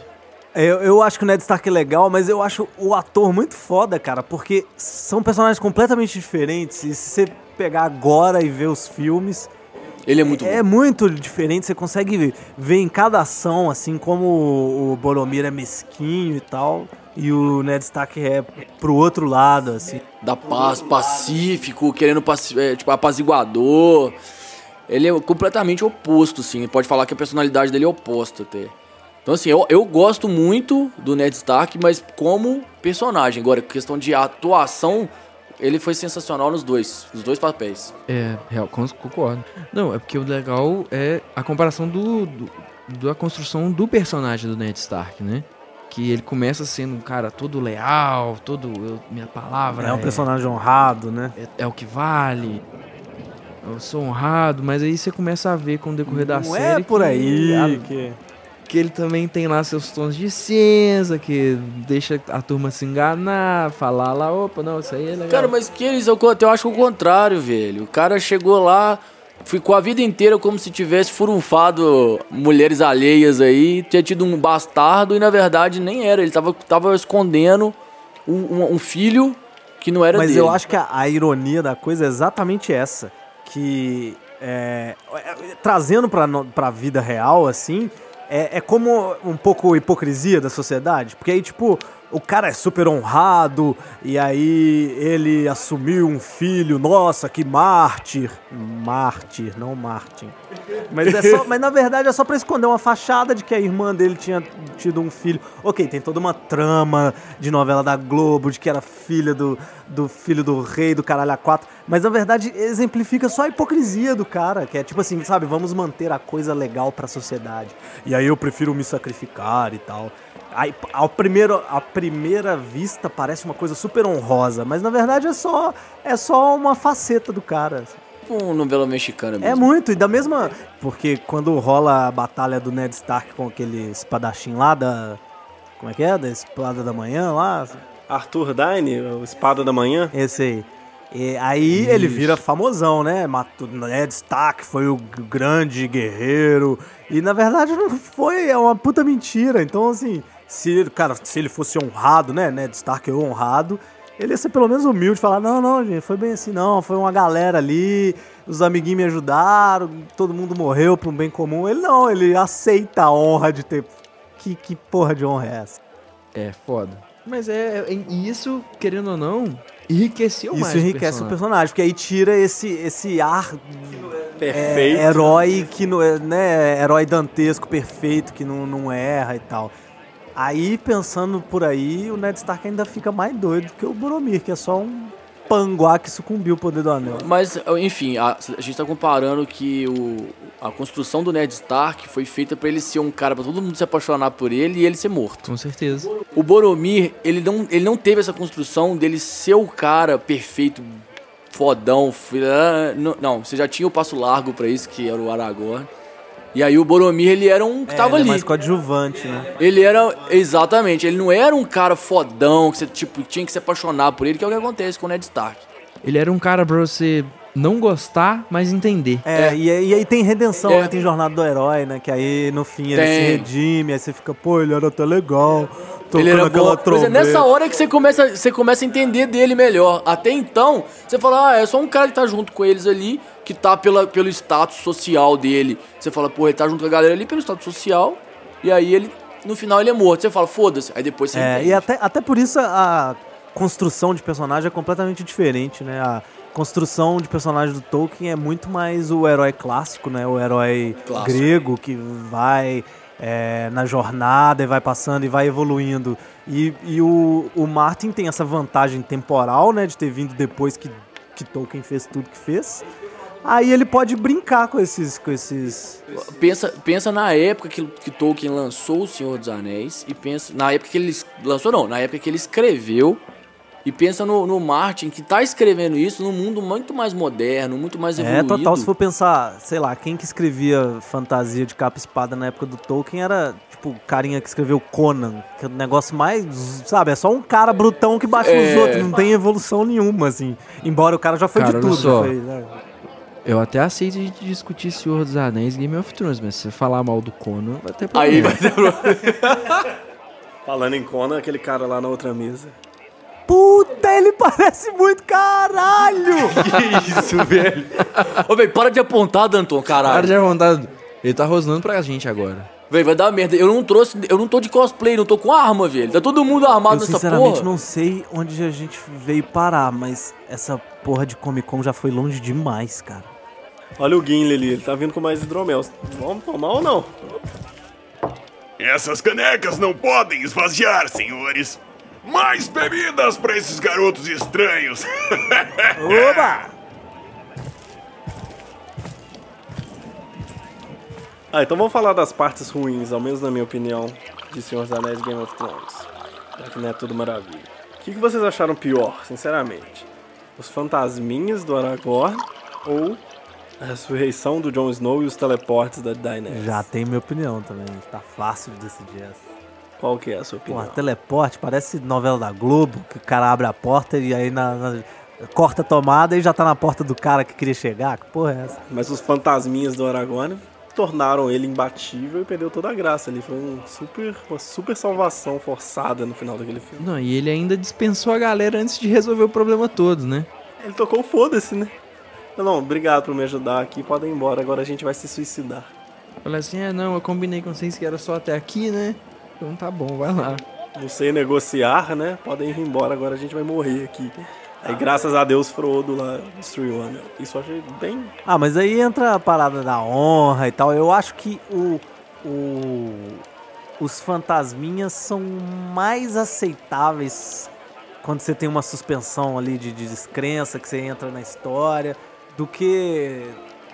Eu, eu acho que o Ned Stark é legal, mas eu acho o ator muito foda, cara, porque são personagens completamente diferentes. E se você pegar agora e ver os filmes, Ele é muito é bom. muito diferente. Você consegue ver em cada ação, assim, como o o Boromir é mesquinho e tal. E o Ned Stark é pro outro lado, assim. Da paz, pacífico, querendo paci- é, tipo, apaziguador. Ele é completamente oposto, assim. Pode falar que a personalidade dele é oposta até. Então, assim, eu, eu gosto muito do Ned Stark, mas como personagem. Agora, questão de atuação, ele foi sensacional nos dois, nos dois papéis. É, real, con- concordo. Não, é porque o legal é a comparação do, do- da construção do personagem do Ned Stark, né? Que ele começa sendo um cara todo leal, todo. eu- minha palavra É um é, personagem honrado, né? é, é o que vale. Eu sou honrado, mas aí você começa a ver com o decorrer da Não série. é por que aí a- que... que ele também tem lá seus tons de cinza, que deixa a turma se enganar, falar lá, opa, não, isso aí é legal. Cara, mas que eles, eu, eu acho o contrário, velho. O cara chegou lá, ficou a vida inteira como se tivesse furunfado mulheres alheias aí, tinha tido um bastardo e na verdade nem era. Ele tava, tava escondendo um, um- um filho que não era Mas dele. eu acho que a, a ironia da coisa é exatamente essa. Que é, é, trazendo pra, pra vida real, assim, é, é como um pouco hipocrisia da sociedade. Porque aí, tipo, o cara é super honrado, e aí ele assumiu um filho, nossa, que mártir. Mártir, não Martin. Mas, é só, mas na verdade é só pra esconder uma fachada de que a irmã dele tinha tido um filho. Ok, tem toda uma trama de novela da Globo, de que era filha do, do filho do rei, do caralho a quatro. Mas na verdade exemplifica só a hipocrisia do cara, que é tipo assim, sabe, vamos manter a coisa legal pra sociedade. E aí eu prefiro me sacrificar e tal. Aí, ao primeiro, à primeira vista parece uma coisa super honrosa, mas na verdade é só, é só uma faceta do cara. Tipo uma novela mexicana mesmo. É muito, e da mesma. Porque quando rola a batalha do Ned Stark com aquele espadachim lá da. Como é que é? Da Espada da Manhã lá? Arthur Dine, o Espada da Manhã. Esse aí. E aí ele vira famosão, né? Matou, Ned Stark foi o grande guerreiro. E na verdade não foi, é uma puta mentira. Então, assim, se, cara, se ele fosse honrado, né, Ned Stark é honrado, ele ia ser pelo menos humilde, falar, não, não, gente, foi bem assim, não, foi uma galera ali, os amiguinhos me ajudaram, todo mundo morreu para um bem comum. Ele não, ele aceita a honra de ter... Que, que porra de honra é essa? É, foda. Mas é, é- e isso, querendo ou não, enriqueceu mais Isso enriquece o personagem, porque aí tira esse, esse ar Perfeito. é, herói que não é, né, herói dantesco, perfeito, que não, não erra e tal. Aí, pensando por aí, o Ned Stark ainda fica mais doido que o Boromir, que é só um panguá que sucumbiu ao poder do anel. Mas, enfim, a, a gente tá comparando que o, a construção do Ned Stark foi feita pra ele ser um cara pra todo mundo se apaixonar por ele e ele ser morto. Com certeza. O Boromir, ele não, ele não teve essa construção dele ser o cara perfeito, fodão. Não, não, você já tinha o passo largo pra isso, que era o Aragorn. E aí o Boromir, ele era um que É, tava ele é ali. mais coadjuvante, né? Ele era, exatamente, ele não era um cara fodão, que você tipo, tinha que se apaixonar por ele, que é o que acontece com o Ned Stark. Ele era um cara pra você não gostar, mas entender. É, E, aí- e aí tem redenção, É. né? Tem jornada do herói, né? Que aí no fim ele Tem. se redime, aí você fica, pô, ele era até legal. Ele era aquela bom. Mas é nessa trombeta. hora que você começa, você começa a entender dele melhor. Até então, você fala, ah, é só um cara que tá junto com eles ali, que tá pela, pelo status social dele. Você fala, pô, ele tá junto com a galera ali pelo status social, e aí ele, no final, ele é morto. Você fala, foda-se. Aí depois você É, entende. e até, até por isso a a construção de personagem é completamente diferente, né? A construção de personagem do Tolkien é muito mais o herói clássico, né? O herói Clássico. grego que vai é, na jornada e vai passando e vai evoluindo. E, e o, o Martin tem essa vantagem temporal, né? De ter vindo depois que, que Tolkien fez tudo que fez. Aí ele pode brincar com esses, com esses Pensa, pensa na época que, que Tolkien lançou O Senhor dos Anéis, e pensa. Na época que ele. Lançou não, na época que ele escreveu. E pensa no, no Martin, que tá escrevendo isso num mundo muito mais moderno, muito mais É, evoluído. total, se for pensar, sei lá, quem que escrevia fantasia de capa e espada na época do Tolkien era, tipo, o carinha que escreveu Conan, que é o negócio mais, sabe, é só um cara brutão que bate nos É. outros, não tem evolução nenhuma, assim. Embora o cara já foi Cara, de tudo, só. foi, né? Eu até aceito a gente discutir Senhor dos Anéis e Game of Thrones, mas se você falar mal do Conan, vai ter problema. Aí vai ter problema. Falando em Conan, aquele cara lá na outra mesa. Puta, ele parece muito caralho! Isso, velho. Ô, velho, para de apontar, Danton, Cara caralho. de vontade. Ele tá rosnando pra gente agora. Velho, vai dar merda. Eu não trouxe. Eu não tô de cosplay, não tô com arma, velho. Tá todo mundo armado Eu nessa sinceramente porra. não sei onde a gente veio parar, mas essa porra de Comic Con já foi longe demais, cara. Olha o Gimli ali, ele tá vindo com mais hidromel. Vamos tomar ou não? Essas canecas não podem esvaziar, senhores. Mais bebidas para esses garotos estranhos. Oba! Ah, então vamos falar das partes ruins, ao menos na minha opinião, de Senhor dos Anéis e Game of Thrones. Já que não é tudo maravilha. O que, que vocês acharam pior, sinceramente? Os fantasminhas do Aragorn ou a ressurreição do Jon Snow e os teleportes da Daenerys? Já tem minha opinião também, tá fácil de decidir essa. Qual que é a sua opinião? teleporte parece novela da Globo, que o cara abre a porta e aí na, na- corta a tomada e já tá na porta do cara que queria chegar. Que porra é essa? Mas os fantasminhas do Aragorn tornaram ele imbatível e perdeu toda a graça ali. Foi um super, uma super salvação forçada no final daquele filme. Não, e ele ainda dispensou a galera antes de resolver o problema todo, né? Ele tocou foda-se, né? Não, não, obrigado por me ajudar aqui, podem ir embora, agora a gente vai se suicidar. Falei assim, é, não, eu combinei com vocês que era só até aqui, né? Então tá bom, vai lá. Não sei negociar, né? Podem ir embora, agora a gente vai morrer aqui. Aí, graças a Deus, Frodo lá destruiu o anel. Isso eu achei bem. Ah, mas aí entra a parada da honra e tal. Eu acho que o, o- os fantasminhas são mais aceitáveis quando você tem uma suspensão ali de, de descrença, que você entra na história, do que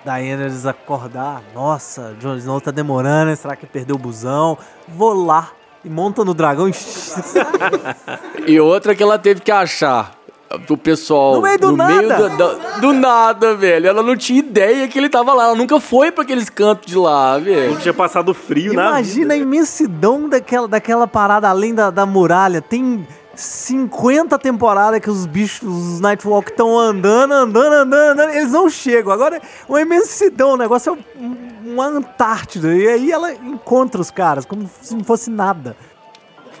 Daenerys acordar. Nossa, Jon Snow tá demorando, será que perdeu o busão? Vou lá e monta no dragão e... E outra que ela teve que achar. O pessoal. No meio do no meio nada. do, do- do nada, velho. Ela não tinha ideia que ele tava lá. Ela nunca foi pra aqueles cantos de lá, velho. Não tinha passado frio na Imagina a vida. imensidão daquela, daquela parada além da, da muralha. Tem 50 temporadas que os bichos, os Nightwalk estão andando, andando, andando, andando. Eles não chegam. Agora, uma imensidão. O negócio é um- uma Antártida. E aí ela encontra os caras, como se não fosse nada.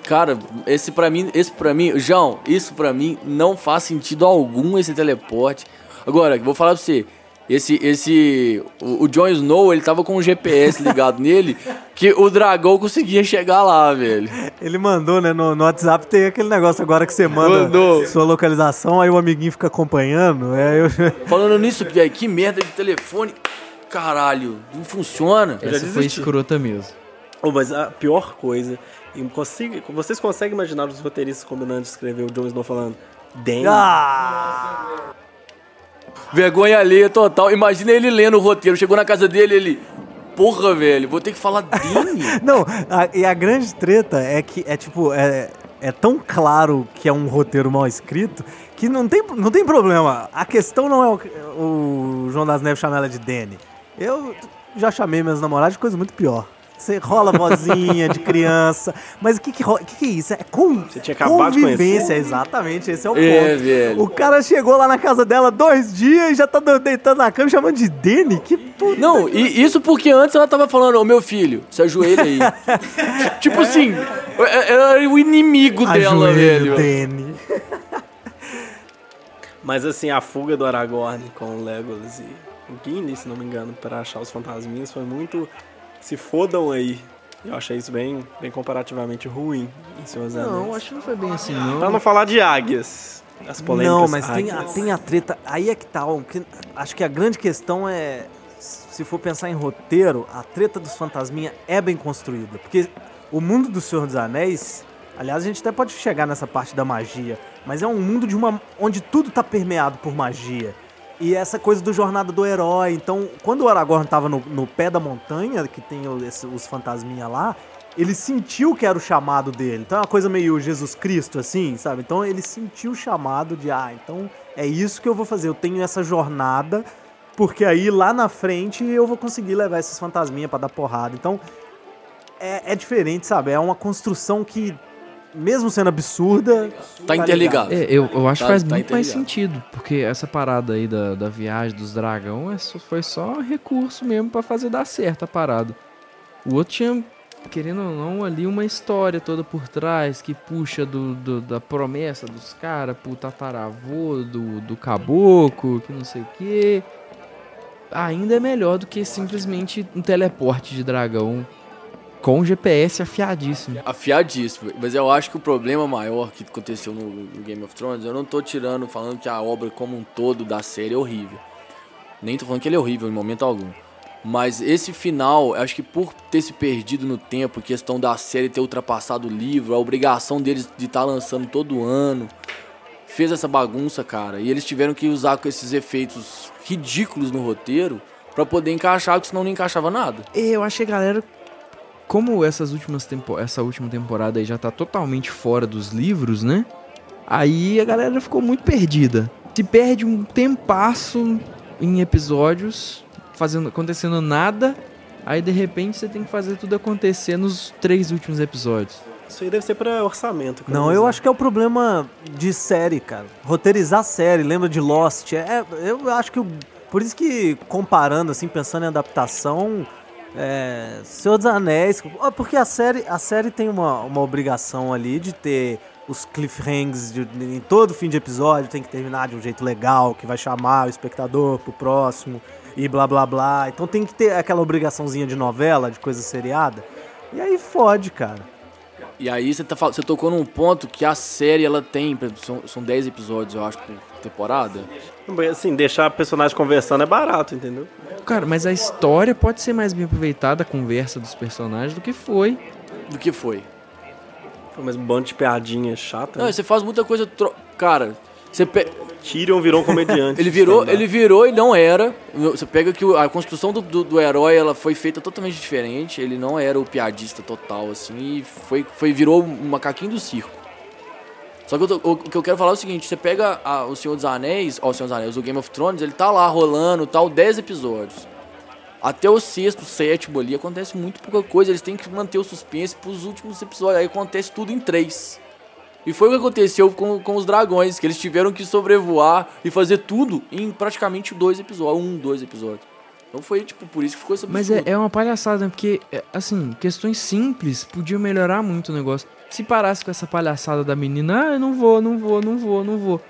Cara, esse pra mim, esse para mim, João, isso pra mim não faz sentido algum esse teleporte. Agora, vou falar pra você, esse, esse, o, o Jon Snow, ele tava com o GPS ligado nele, que o dragão conseguia chegar lá, velho. Ele mandou, né? No, no WhatsApp tem aquele negócio agora que você manda Mandou. sua localização, aí o amiguinho fica acompanhando. É, eu... Falando nisso, velho, que merda de telefone. Caralho, não funciona. já Essa foi escrota mesmo. Oh, mas a pior coisa, consigo- vocês conseguem imaginar os roteiristas combinando de escrever o Jon Snow falando Damn. Ah! Vergonha alheia total. Imagina ele lendo o roteiro. Chegou na casa dele, ele. Porra, velho, vou ter que falar dele. Não, a- e a grande treta é que é tipo, é, é tão claro que é um roteiro mal escrito que não tem, não tem problema. A questão não é o, o João das Neves chamar ela de Danny. Eu já chamei meus namorados de coisa muito pior. Você rola vozinha de criança, mas o que que, que que é isso? É com, Você tinha acabado de convivência, conhecer. exatamente, esse é o É, ponto. velho. O cara chegou lá na casa dela dois dias e já tá deitando na cama chamando de Danny? Que puta Não, e isso porque antes ela tava falando, ô meu filho, se ajoelha aí. tipo assim, é- era o inimigo dela, Ajoelho, velho. Danny. Mas assim, a fuga do Aragorn com o Legolas e o Gimli, se não me engano, para achar os fantasminhas foi muito. Se fodam aí. Eu achei isso bem, bem comparativamente ruim em Senhor dos Anéis. Não, acho que não foi bem assim, não. Pra não falar de águias. As polêmicas Não, mas tem a, águias. tem a treta. Aí é que tá. acho que a grande questão é. Se for pensar em roteiro, a treta dos fantasminha é bem construída. Porque o mundo do Senhor dos Anéis. Aliás, a gente até pode chegar nessa parte da magia. Mas é um mundo de uma, onde tudo tá permeado por magia. E essa coisa do jornada do herói. Então, quando o Aragorn tava no, no pé da montanha, que tem esse- os fantasminha lá, ele sentiu que era o chamado dele. Então é uma coisa meio Jesus Cristo, assim, sabe? Então ele sentiu o chamado de, ah, então é isso que eu vou fazer. Eu tenho essa jornada, porque aí lá na frente eu vou conseguir levar esses fantasminha pra dar porrada. Então é, é diferente, sabe? É uma construção que, mesmo sendo absurda. Tá interligado. É, eu, eu acho Tá- que faz tá muito mais sentido, porque essa parada aí da, da viagem dos dragão é só- foi só recurso mesmo pra fazer dar certo a parada. O outro tinha, querendo ou não, ali uma história toda por trás que puxa do, do- da promessa dos caras pro tataravô, do, do caboclo, que não sei o quê. Ainda é melhor do que simplesmente um teleporte de dragão com GPS afiadíssimo. Afiadíssimo. Mas eu acho que o problema maior que aconteceu no, no Game of Thrones, eu não tô tirando, falando que a obra como um todo da série é horrível. Nem tô falando que ele é horrível em momento algum. Mas esse final, eu acho que por ter se perdido no tempo, questão da série ter ultrapassado o livro, a obrigação deles de estar lançando todo ano, fez essa bagunça, cara. E eles tiveram que usar com esses efeitos ridículos no roteiro pra poder encaixar, porque senão não encaixava nada. Eu acho que a galera, como essas últimas tempo, essa última temporada aí já tá totalmente fora dos livros, né? Aí a galera ficou muito perdida. Se perde um tempasso em episódios, fazendo, acontecendo nada, aí de repente você tem que fazer tudo acontecer nos três últimos episódios. Isso aí deve ser pra orçamento. Não, eu acho que é o problema de série, cara. Roteirizar série, lembra de Lost? É, eu acho que. Por isso que, comparando, assim, pensando em adaptação, é, Senhor dos Anéis. Porque a série, a série tem uma, uma obrigação ali de ter os cliffhangers de, em todo fim de episódio, tem que terminar de um jeito legal, que vai chamar o espectador pro próximo e blá blá blá. Então tem que ter aquela obrigaçãozinha de novela, de coisa seriada. E aí fode, cara. E aí você, tá, você tocou num ponto que a série ela tem, são, são 10 episódios, eu acho, por temporada. Assim, deixar personagem conversando é barato, entendeu? Cara, mas a história pode ser mais bem aproveitada, a conversa dos personagens, do que foi. Do que foi? Foi mais um bando de piadinha chata. Não, né? você faz muita coisa. Tro... Cara, você pe... Tyrion virou um comediante. ele virou, ele virou e não era. Você pega que a construção do, do, do herói ela foi feita totalmente diferente. Ele não era o piadista total, assim, e foi, foi virou um macaquinho do circo. Só que tô- o, o que eu quero falar é o seguinte: você pega a- o Senhor dos Anéis, ó, o Senhor dos Anéis, o Game of Thrones, ele tá lá rolando, tal, 10 episódios. Até o sexto, sétimo ali, acontece muito pouca coisa. Eles têm que manter o suspense pros últimos episódios. Aí acontece tudo em três. E foi o que aconteceu com, com os dragões, que eles tiveram que sobrevoar e fazer tudo em praticamente dois episódios. Um, dois episódios. Então foi, tipo, por isso que ficou esse Mas é, é uma palhaçada, né? Porque, é, assim, questões simples podiam melhorar muito o negócio. Se parasse com essa palhaçada da menina, ah, eu não vou, não vou, não vou, não vou.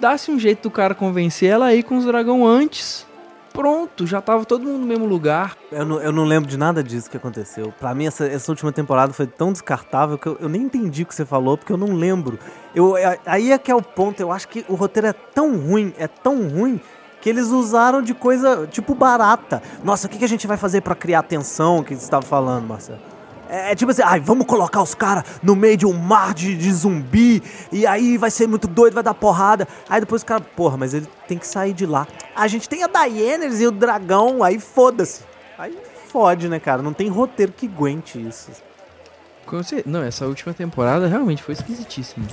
Dá-se um jeito do cara convencer ela aí com os dragão antes. Pronto, já tava todo mundo no mesmo lugar. Eu não, eu não lembro de nada disso que aconteceu. Pra mim, essa, essa última temporada foi tão descartável que eu, eu nem entendi o que você falou, porque eu não lembro. Eu, é- aí é que é o ponto. Eu acho que o roteiro é tão ruim, é tão ruim, que eles usaram de coisa tipo barata. Nossa, o que, que a gente vai fazer pra criar tensão que você estava falando, Marcelo? É, é tipo assim, ai, vamos colocar os caras no meio de um mar de, de zumbi, e aí vai ser muito doido, vai dar porrada. Aí depois o cara, porra, mas ele tem que sair de lá. A gente tem a Daenerys e o dragão, aí foda-se. Aí fode, né, cara? Não tem roteiro que aguente isso. Não, essa última temporada realmente foi esquisitíssima.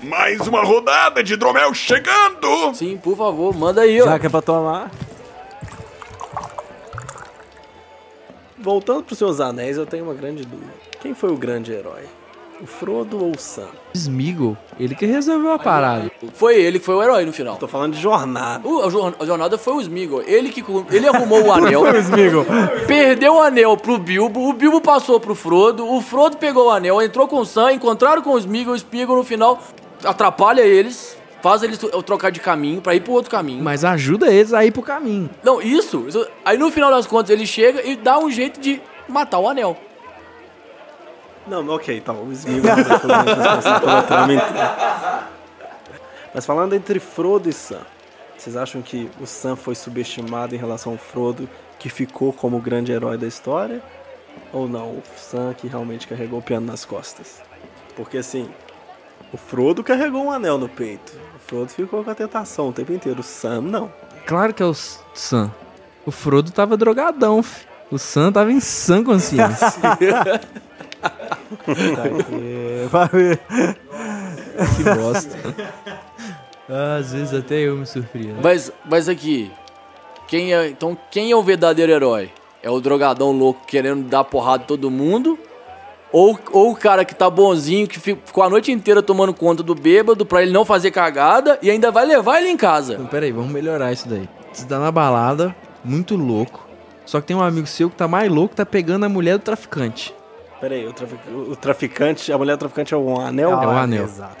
Mais uma rodada de hidromel chegando! Sim, por favor, manda aí, ó. Já que é pra tomar. Voltando pros seus anéis, eu tenho uma grande dúvida. Quem foi o grande herói? O Frodo ou o Sam? Smeagol, ele que resolveu a parada. Foi ele que foi o herói no final. Tô falando de jornada. O, a, jor- a jornada foi o Smeagol. Ele que ele arrumou o anel. Smigo. Perdeu o anel pro Bilbo, o Bilbo passou pro Frodo, o Frodo pegou o anel, entrou com o Sam, encontraram com o Smeagol, o Smeagol no final atrapalha eles, faz eles tro- trocar de caminho pra ir pro outro caminho. Mas ajuda eles a ir pro caminho. Não, isso, isso- Aí no final das contas ele chega e dá um jeito de matar o anel. Não, ok, tá. O Smeagol pela trama inteira. Mas falando entre Frodo e Sam, vocês acham que o Sam foi subestimado em relação ao Frodo, que ficou como o grande herói da história? Ou não, o Sam que realmente carregou o piano nas costas? Porque assim, o Frodo carregou um anel no peito. O Frodo ficou com a tentação o tempo inteiro. O Sam não. Claro que é o Sam. O Frodo tava drogadão, fi. O Sam tava em sã consciência. que bosta. Às vezes até eu me surpreendo. Mas, mas aqui, quem é, então quem é o verdadeiro herói? É o drogadão louco querendo dar porrada em todo mundo? Ou, ou o cara que tá bonzinho, que fi- ficou a noite inteira tomando conta do bêbado pra ele não fazer cagada e ainda vai levar ele em casa? Então, peraí, vamos melhorar isso daí. Você tá na balada, muito louco. Só que tem um amigo seu que tá mais louco, tá pegando a mulher do traficante. Pera aí, o, trafic- o traficante, a mulher traficante é um anel? É o anel. Exato.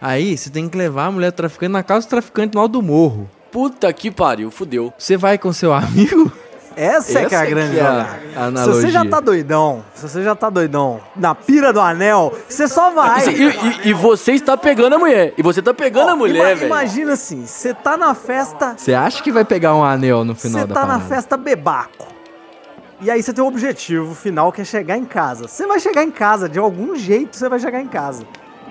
Aí você tem que levar a mulher do traficante na casa do traficante no alto do morro. Puta que pariu, fudeu. Você vai com seu amigo? Essa, é que é a Essa grande é a jogada. Se analogia. você já tá doidão, se você já tá doidão na pira do anel, você só vai. E, e- e você está pegando a mulher. E você tá pegando a Ó, mulher, ima- velho. Imagina assim, você tá na festa, Você acha que vai pegar um anel no final você da tá na festa bebaco. E aí você tem um objetivo final que é chegar em casa. Você vai chegar em casa, de algum jeito você vai chegar em casa.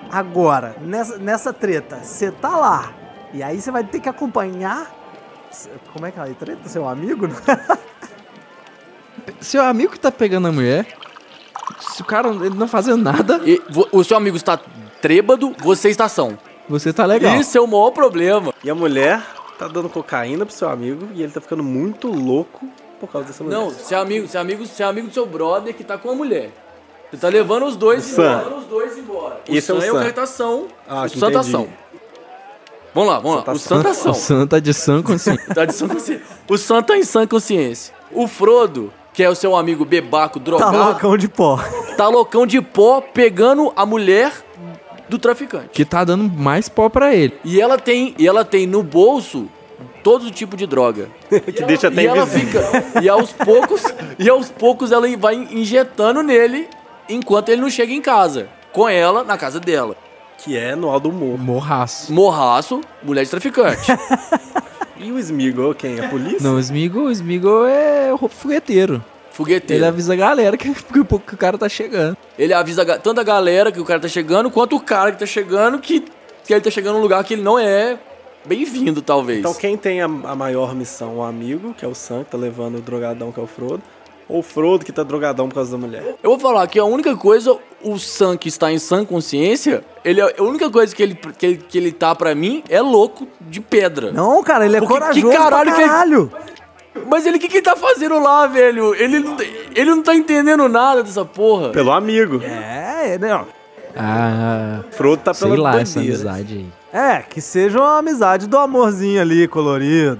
Agora, nessa, nessa treta, você tá lá. E aí você vai ter que acompanhar. Como é que é a treta? Seu amigo? Seu amigo que tá pegando a mulher, se o cara ele não fazendo nada, E o seu amigo está trêbado, você está são. você tá legal. Isso é o maior problema. E a mulher tá dando cocaína pro seu amigo e ele tá ficando muito louco por causa dessa mulher. Não, é amigo, é amigo, é amigo do seu brother que tá com a mulher. Você tá levando os dois embora. Levando os dois embora. Esse é o Sam é o Sam. cara que tá são. Ah, o Sam tá são. Vamos lá, vamos lá. Sam O tá Sam tá O são. Sam tá de sã consciência. Tá de sã consciência. O Sam tá em sã consciência. O Frodo, que é o seu amigo bebaco tá drogado, loucão de pó. tá loucão de pó pegando a mulher do traficante. que tá dando mais pó pra ele. E ela tem, e ela tem no bolso todo tipo de droga. que deixa até e ela fica e aos poucos e aos poucos ela vai injetando nele enquanto ele não chega em casa com ela na casa dela Que é no Aldo Morro. Morraço. morraço mulher de traficante E o Smeagol, quem? A polícia? Não, o Smeagol, o Smeagol é o fogueteiro. fogueteiro Ele ele, avisa a galera que, que o que o cara tá chegando. avisa a ga- tanto a galera que o cara tá chegando quanto o cara que tá chegando que, que ele tá chegando num lugar que ele não é bem-vindo talvez Então quem tem a, a maior missão? O amigo, que é o Sam, que tá levando o drogadão, que é o Frodo. Ou o Frodo, que tá drogadão por causa da mulher. Eu vou falar que a única coisa, o Sam que está em sã consciência, ele, a única coisa que ele, que ele, que ele tá pra mim é louco de pedra. Não, cara, ele é Porque que corajoso caralho pra que ele- caralho. Mas ele, o que, que ele tá fazendo lá, velho? Ele não, tá- ele não tá entendendo nada dessa porra. Pelo amigo. É, não. Ah, Frodo tá sei pela lá essa amizade aí. É, que seja uma amizade do amorzinho ali, colorido.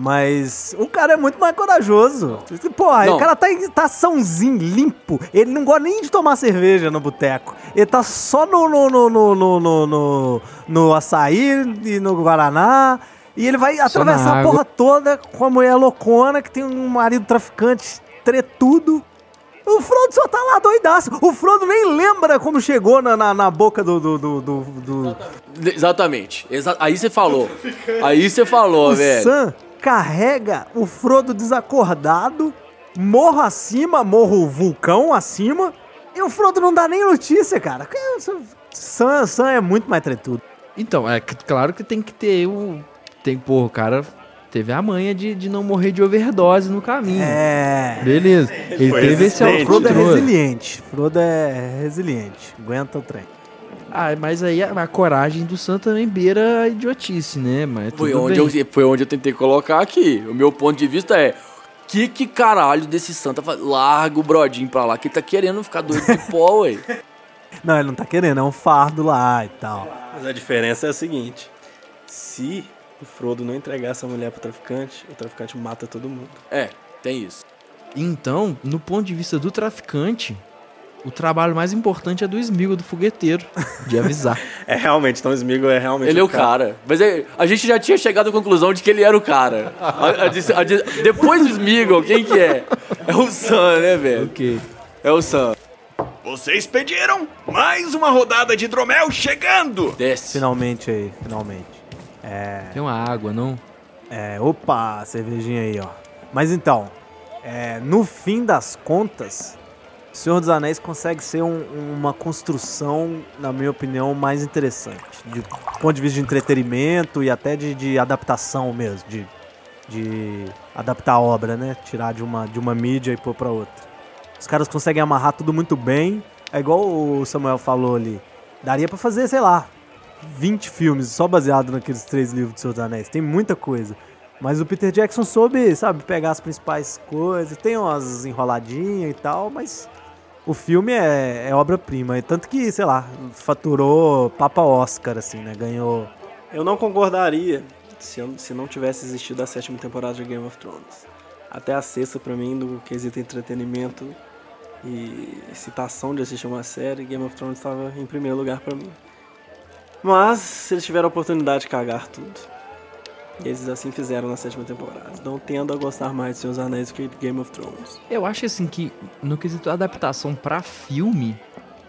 Mas o cara é muito mais corajoso. Porra, Não. o cara tá em taçãozinho, limpo. Ele não gosta nem de tomar cerveja no boteco. Ele tá só no, no, no, no, no, no, no, no açaí e no Guaraná. E ele vai Só atravessar a porra toda com a mulher loucona que tem um marido traficante tretudo. O Frodo só tá lá doidaço. O Frodo nem lembra como chegou na, na, na boca do. do, do, do, do- Exatamente. Exa- aí você falou. Aí você falou, O velho. Sam carrega o Frodo desacordado, morro acima, morro vulcão acima, e o Frodo não dá nem notícia, cara. Sam, Sam é muito mais tretudo. Então, é que- claro que tem que ter o. Tem, porra, o cara teve a manha de, de não morrer de overdose no caminho. É. Beleza. Ele Foi teve esse resistente. Frodo é resiliente. Frodo é resiliente. Aguenta o trem. Ah, mas aí a, a coragem do Sam também beira a idiotice, né? Mas Foi tudo onde, bem. eu, foi onde eu tentei colocar aqui. O meu ponto de vista é. Que que caralho desse santa faz? Larga o brodinho pra lá, que ele tá querendo ficar doido de pó, ué. Não, ele não tá querendo, é um fardo lá e tal. Mas a diferença é a seguinte: se o Frodo não entregar essa mulher pro traficante, o traficante mata todo mundo. É, tem isso. Então, no ponto de vista do traficante, o trabalho mais importante é do Smigo, do fogueteiro, de avisar. É realmente, então o Smeagol é realmente Ele é o cara. Mas é- a gente já tinha chegado à conclusão de que ele era o cara. A- a a depois do Smeagol, quem que é? É o Sam, né, velho? ok. É o Sam. Vocês pediram mais uma rodada de hidromel chegando! Desce. Finalmente aí, finalmente. Tem uma água, não? É, opa, cervejinha aí, ó. Mas então, é, no fim das contas, Senhor dos Anéis consegue ser um- uma construção, na minha opinião, mais interessante. De ponto de vista de entretenimento e até de, de adaptação mesmo, de, de adaptar a obra, né? Tirar de uma, de uma mídia e pôr pra outra. Os caras conseguem amarrar tudo muito bem. É igual o Samuel falou ali. Daria pra fazer, sei lá, 20 filmes só baseado naqueles três livros do Senhor dos Anéis. Tem muita coisa. Mas o Peter Jackson soube, sabe, pegar as principais coisas. Tem umas enroladinhas e tal, mas o filme é, é obra-prima. Tanto que, sei lá, faturou Papa Oscar, assim, né? Ganhou. Eu não concordaria se, eu- se não tivesse existido a sétima temporada de Game of Thrones. Até a sexta, pra mim, no quesito entretenimento e excitação de assistir uma série, Game of Thrones estava em primeiro lugar pra mim. Mas eles tiveram a oportunidade de cagar tudo. E eles assim fizeram na sétima temporada. Então tendo a gostar mais de Seus Anéis do que de Game of Thrones. Eu acho assim que, no quesito adaptação pra filme,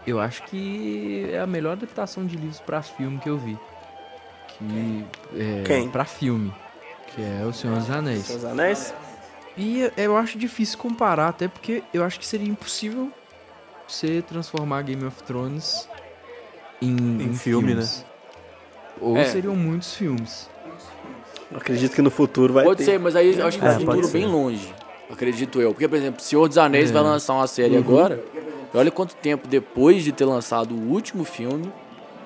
eu acho que é a melhor adaptação de livros pra filme que eu vi. Que é Quem? pra filme, que é O Senhor dos Anéis. Seus Anéis? E eu- acho difícil comparar, até porque eu acho que seria impossível você transformar Game of Thrones em, Em filme, filmes. Ou É. seriam muitos filmes. Eu acredito que no futuro vai Pode ter. ser, mas aí eu acho que É, vai um pode futuro bem longe. Acredito eu. Porque, por exemplo, Senhor dos Anéis É. vai lançar uma série Uhum. agora. E olha quanto tempo depois de ter lançado o último filme.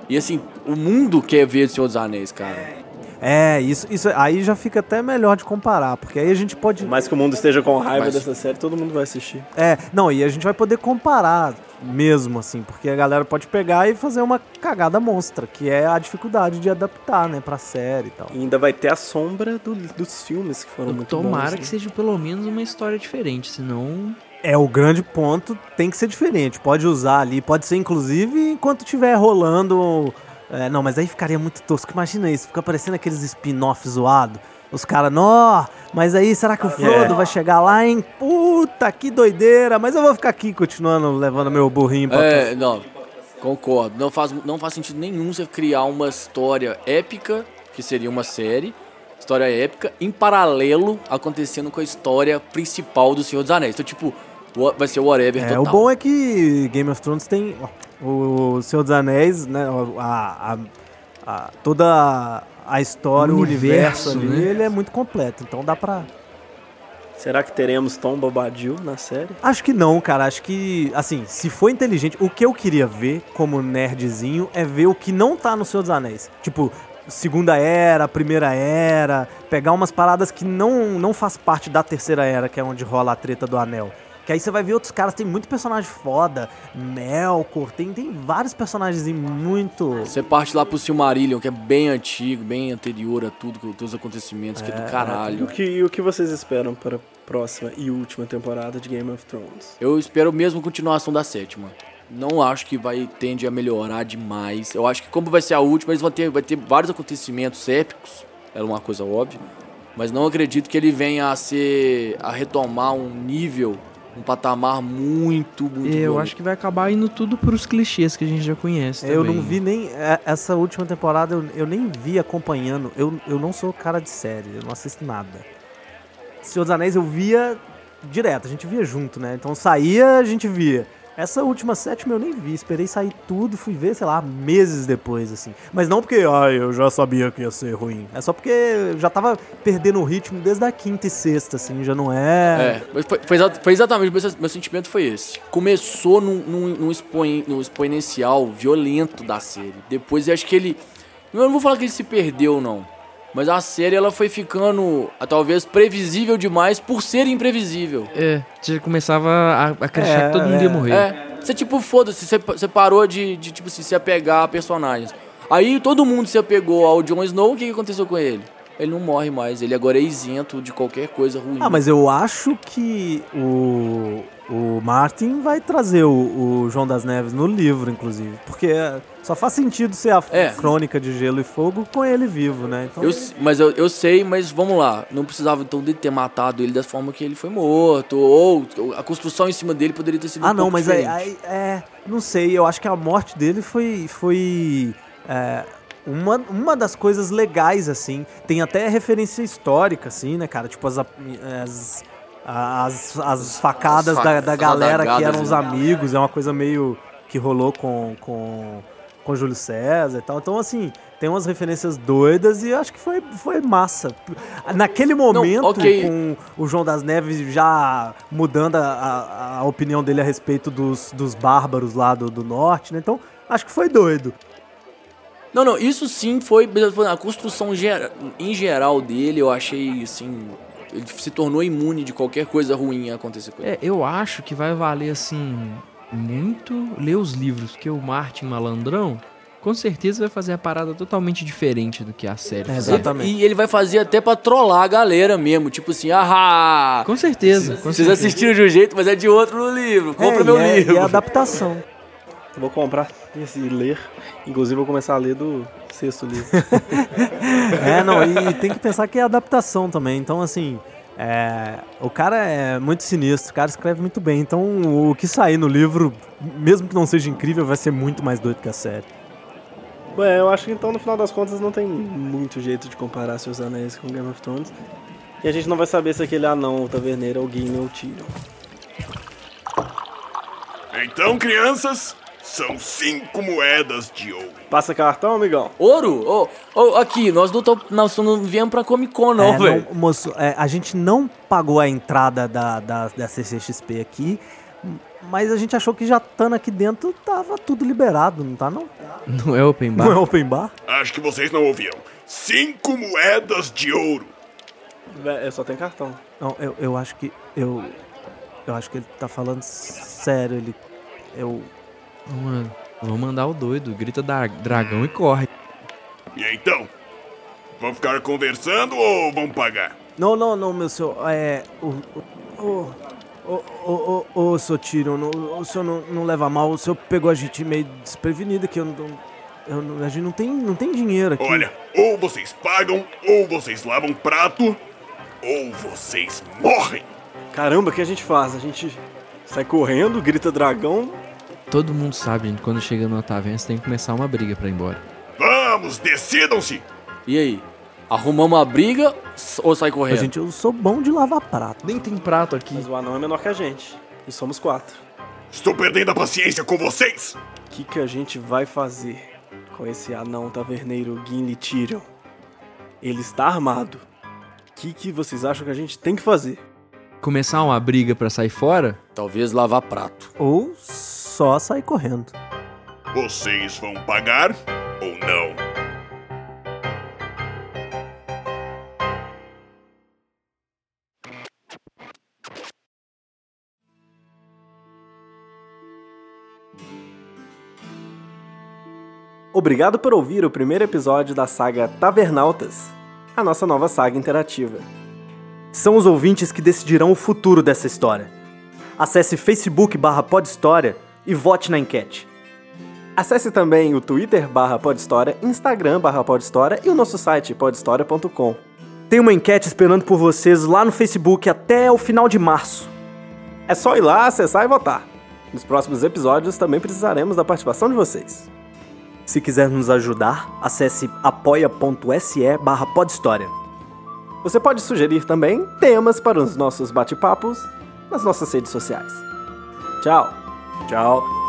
E assim, o mundo quer ver Senhor dos Anéis, cara. É, isso, isso aí já fica até melhor de comparar, porque aí a gente pode. Mais que o mundo esteja com raiva Mas- dessa série, todo mundo vai assistir. É, não, e a gente vai poder comparar mesmo, assim, porque a galera pode pegar e fazer uma cagada monstra, que é a dificuldade de adaptar, né, pra série e tal. E ainda vai ter a sombra do- dos filmes que foram muito Tomara bons, que né? seja pelo menos uma história diferente, senão É, o grande ponto tem que ser diferente. Pode usar ali, pode ser inclusive enquanto estiver rolando. É, não, mas aí ficaria muito tosco. Imagina isso, fica parecendo aqueles spin-off zoado. Os caras, nó, mas aí será que o Frodo É. vai chegar lá, hein? Puta, que doideira. Mas eu vou ficar aqui continuando levando meu burrinho pra É, não. Concordo. Não faz, não faz sentido nenhum você criar uma história épica, que seria uma série, história épica, em paralelo acontecendo com a história principal do Senhor dos Anéis. Então, tipo, vai ser whatever É, total. o bom é que Game of Thrones tem o Senhor dos Anéis, né? A, a- a- toda a história, O o universo, universo, ali, né? ele é muito completo. Então dá pra. Será que teremos Tom Bobadil na série? Acho que não, cara. Acho que, assim, se for inteligente, o que eu queria ver como nerdzinho é ver o que não tá no Senhor dos Anéis. Tipo, Segunda Era, Primeira Era, pegar umas paradas que não, não faz parte da Terceira Era, que é onde rola a treta do anel. Que aí você vai ver outros caras, tem muito personagem foda, Melkor, tem, tem vários personagens muito. Você parte lá pro Silmarillion, que é bem antigo, bem anterior a tudo, com todos os acontecimentos, que é do E caralho. o que, e o que vocês esperam para a próxima e última temporada de Game of Thrones? Eu espero mesmo continuação da sétima. Não acho que vai tende a melhorar demais. Eu acho que como vai ser a última, eles vão ter, vai ter vários acontecimentos épicos. Era uma coisa óbvia. Mas não acredito que ele venha a ser. a retomar um nível, um patamar muito, muito. Eu acho que vai acabar indo tudo pros clichês que a gente já conhece. Eu também. não vi nem. é, Essa última temporada eu, eu nem vi acompanhando. Eu, eu não sou cara de série, eu não assisto nada. Senhor dos Anéis eu via direto, a gente via junto, né? Então saía, a gente via. Essa última sétima eu nem vi, esperei sair tudo, fui ver, sei lá, meses depois, assim. Mas não porque, ai, eu já sabia que ia ser ruim. É só porque eu já tava perdendo o ritmo desde a quinta e sexta, assim, já não é. É, foi, foi foi exatamente, meu, meu sentimento foi esse. Começou num, num, num, expon- num exponencial violento da série. Depois eu acho que ele. Eu não vou falar que ele se perdeu, não. Mas a série ela foi ficando, ah, talvez, previsível demais por ser imprevisível. É, você começava a, acreditar É, que todo mundo ia é. morrer. É, você tipo, foda-se, você, você parou de, de, tipo assim, se apegar a personagens. Aí todo mundo se apegou ao Jon Snow, o que, que aconteceu com ele? Ele não morre mais, ele agora é isento de qualquer coisa ruim. Ah, mas eu acho que o, o Martin vai trazer o, o João das Neves no livro, inclusive. Porque é, só faz sentido ser a É. crônica de gelo e fogo com ele vivo, né? Então, Eu, mas eu, eu sei, mas vamos lá. Não precisava então de ter matado ele da forma que ele foi morto. Ou a construção em cima dele poderia ter sido ah, um não, mas é, é, é, Não sei, eu acho que a morte dele foi. foi é, uma, uma das coisas legais, assim. Tem até referência histórica, assim, né, cara? Tipo, as. as as, as facadas As fa- da, da as galera que eram os né? amigos, é uma coisa meio que rolou com, com, com Júlio César e tal. Então, assim, tem umas referências doidas e acho que foi, foi massa. Naquele momento, ok. com o João das Neves já mudando a, a, opinião dele a respeito dos, dos bárbaros lá do, do norte, né? Então, acho que foi doido. Não, não, isso sim foi. A construção em geral dele, eu achei assim. Ele se tornou imune de qualquer coisa ruim acontecer com ele. É, eu acho que vai valer, assim, muito ler os livros, porque o Martin Malandrão, com certeza vai fazer a parada totalmente diferente do que a série. É, exatamente. E ele vai fazer até pra trollar a galera mesmo. Tipo assim, ah! Com certeza. Com Vocês assistiram de um jeito, mas é de outro no livro. Compra É, meu e é, livro. E é adaptação. Vou comprar esse e ler. Inclusive, vou começar a ler do sexto livro. É, não, e tem que pensar que é adaptação também. Então, assim, é, o cara é muito sinistro, o cara escreve muito bem. Então, o que sair no livro, mesmo que não seja incrível, vai ser muito mais doido que a série. Bom, eu acho que então, no final das contas, não tem muito jeito de comparar Seus Anéis com Game of Thrones. E a gente não vai saber se aquele anão, o taverneiro, é o Gimli ou o Tyrion. Então, crianças, são cinco moedas de ouro. Passa cartão, amigão? Ouro? Ô, ô, aqui, nós não, tô, nós não viemos pra Comic Con, não, É, velho. não, moço, é, a gente não pagou a entrada da, da, da CCXP aqui, mas a gente achou que já estando aqui dentro tava tudo liberado, não tá não? Não é open bar? Não é open bar? Acho que vocês não ouviram. Cinco moedas de ouro. Vé, Só tem cartão. Não, eu, eu acho que. Eu. Eu acho que ele tá falando sério, ele. Eu. Mano, vamos mandar o doido, grita da dragão e corre. E então? Vão ficar conversando ou vão pagar? Não, não, não, meu senhor. É. O. O. O, o, o, o, seu Tyrion, não- o senhor não, não leva mal, o senhor pegou a gente meio desprevenido aqui, eu não. Eu, a gente não tem, não tem dinheiro aqui. Olha, ou vocês pagam, ou vocês lavam prato, ou vocês morrem. Caramba, o que a gente faz? A gente sai correndo, grita dragão. Todo mundo sabe, gente, quando chega numa taverna, você tem que começar uma briga pra ir embora. Vamos, decidam-se. E aí? Arrumamos uma briga ou sai A correndo? gente, eu sou bom de lavar prato. Nem tem prato aqui. Mas o anão é menor que a gente. E somos quatro. Estou perdendo a paciência com vocês. O que, que a gente vai fazer com esse anão taverneiro Gimli Tyrion? Ele está armado. O que, que vocês acham que a gente tem que fazer? Começar uma briga pra sair fora? Talvez lavar prato. Ou só sair correndo. Vocês vão pagar ou não? Obrigado por ouvir o primeiro episódio da saga Tavernautas, a nossa nova saga interativa. São os ouvintes que decidirão o futuro dessa história. Acesse facebook barra e vote na enquete. Acesse também o Twitter barra Instagram barra e o nosso site podhistória.com. Tem uma enquete esperando por vocês lá no Facebook até o final de março. É só ir lá, acessar e votar. Nos próximos episódios também precisaremos da participação de vocês. Se quiser nos ajudar, acesse apoia.se barra. Você pode sugerir também temas para os nossos bate-papos nas nossas redes sociais. Tchau! Tchau!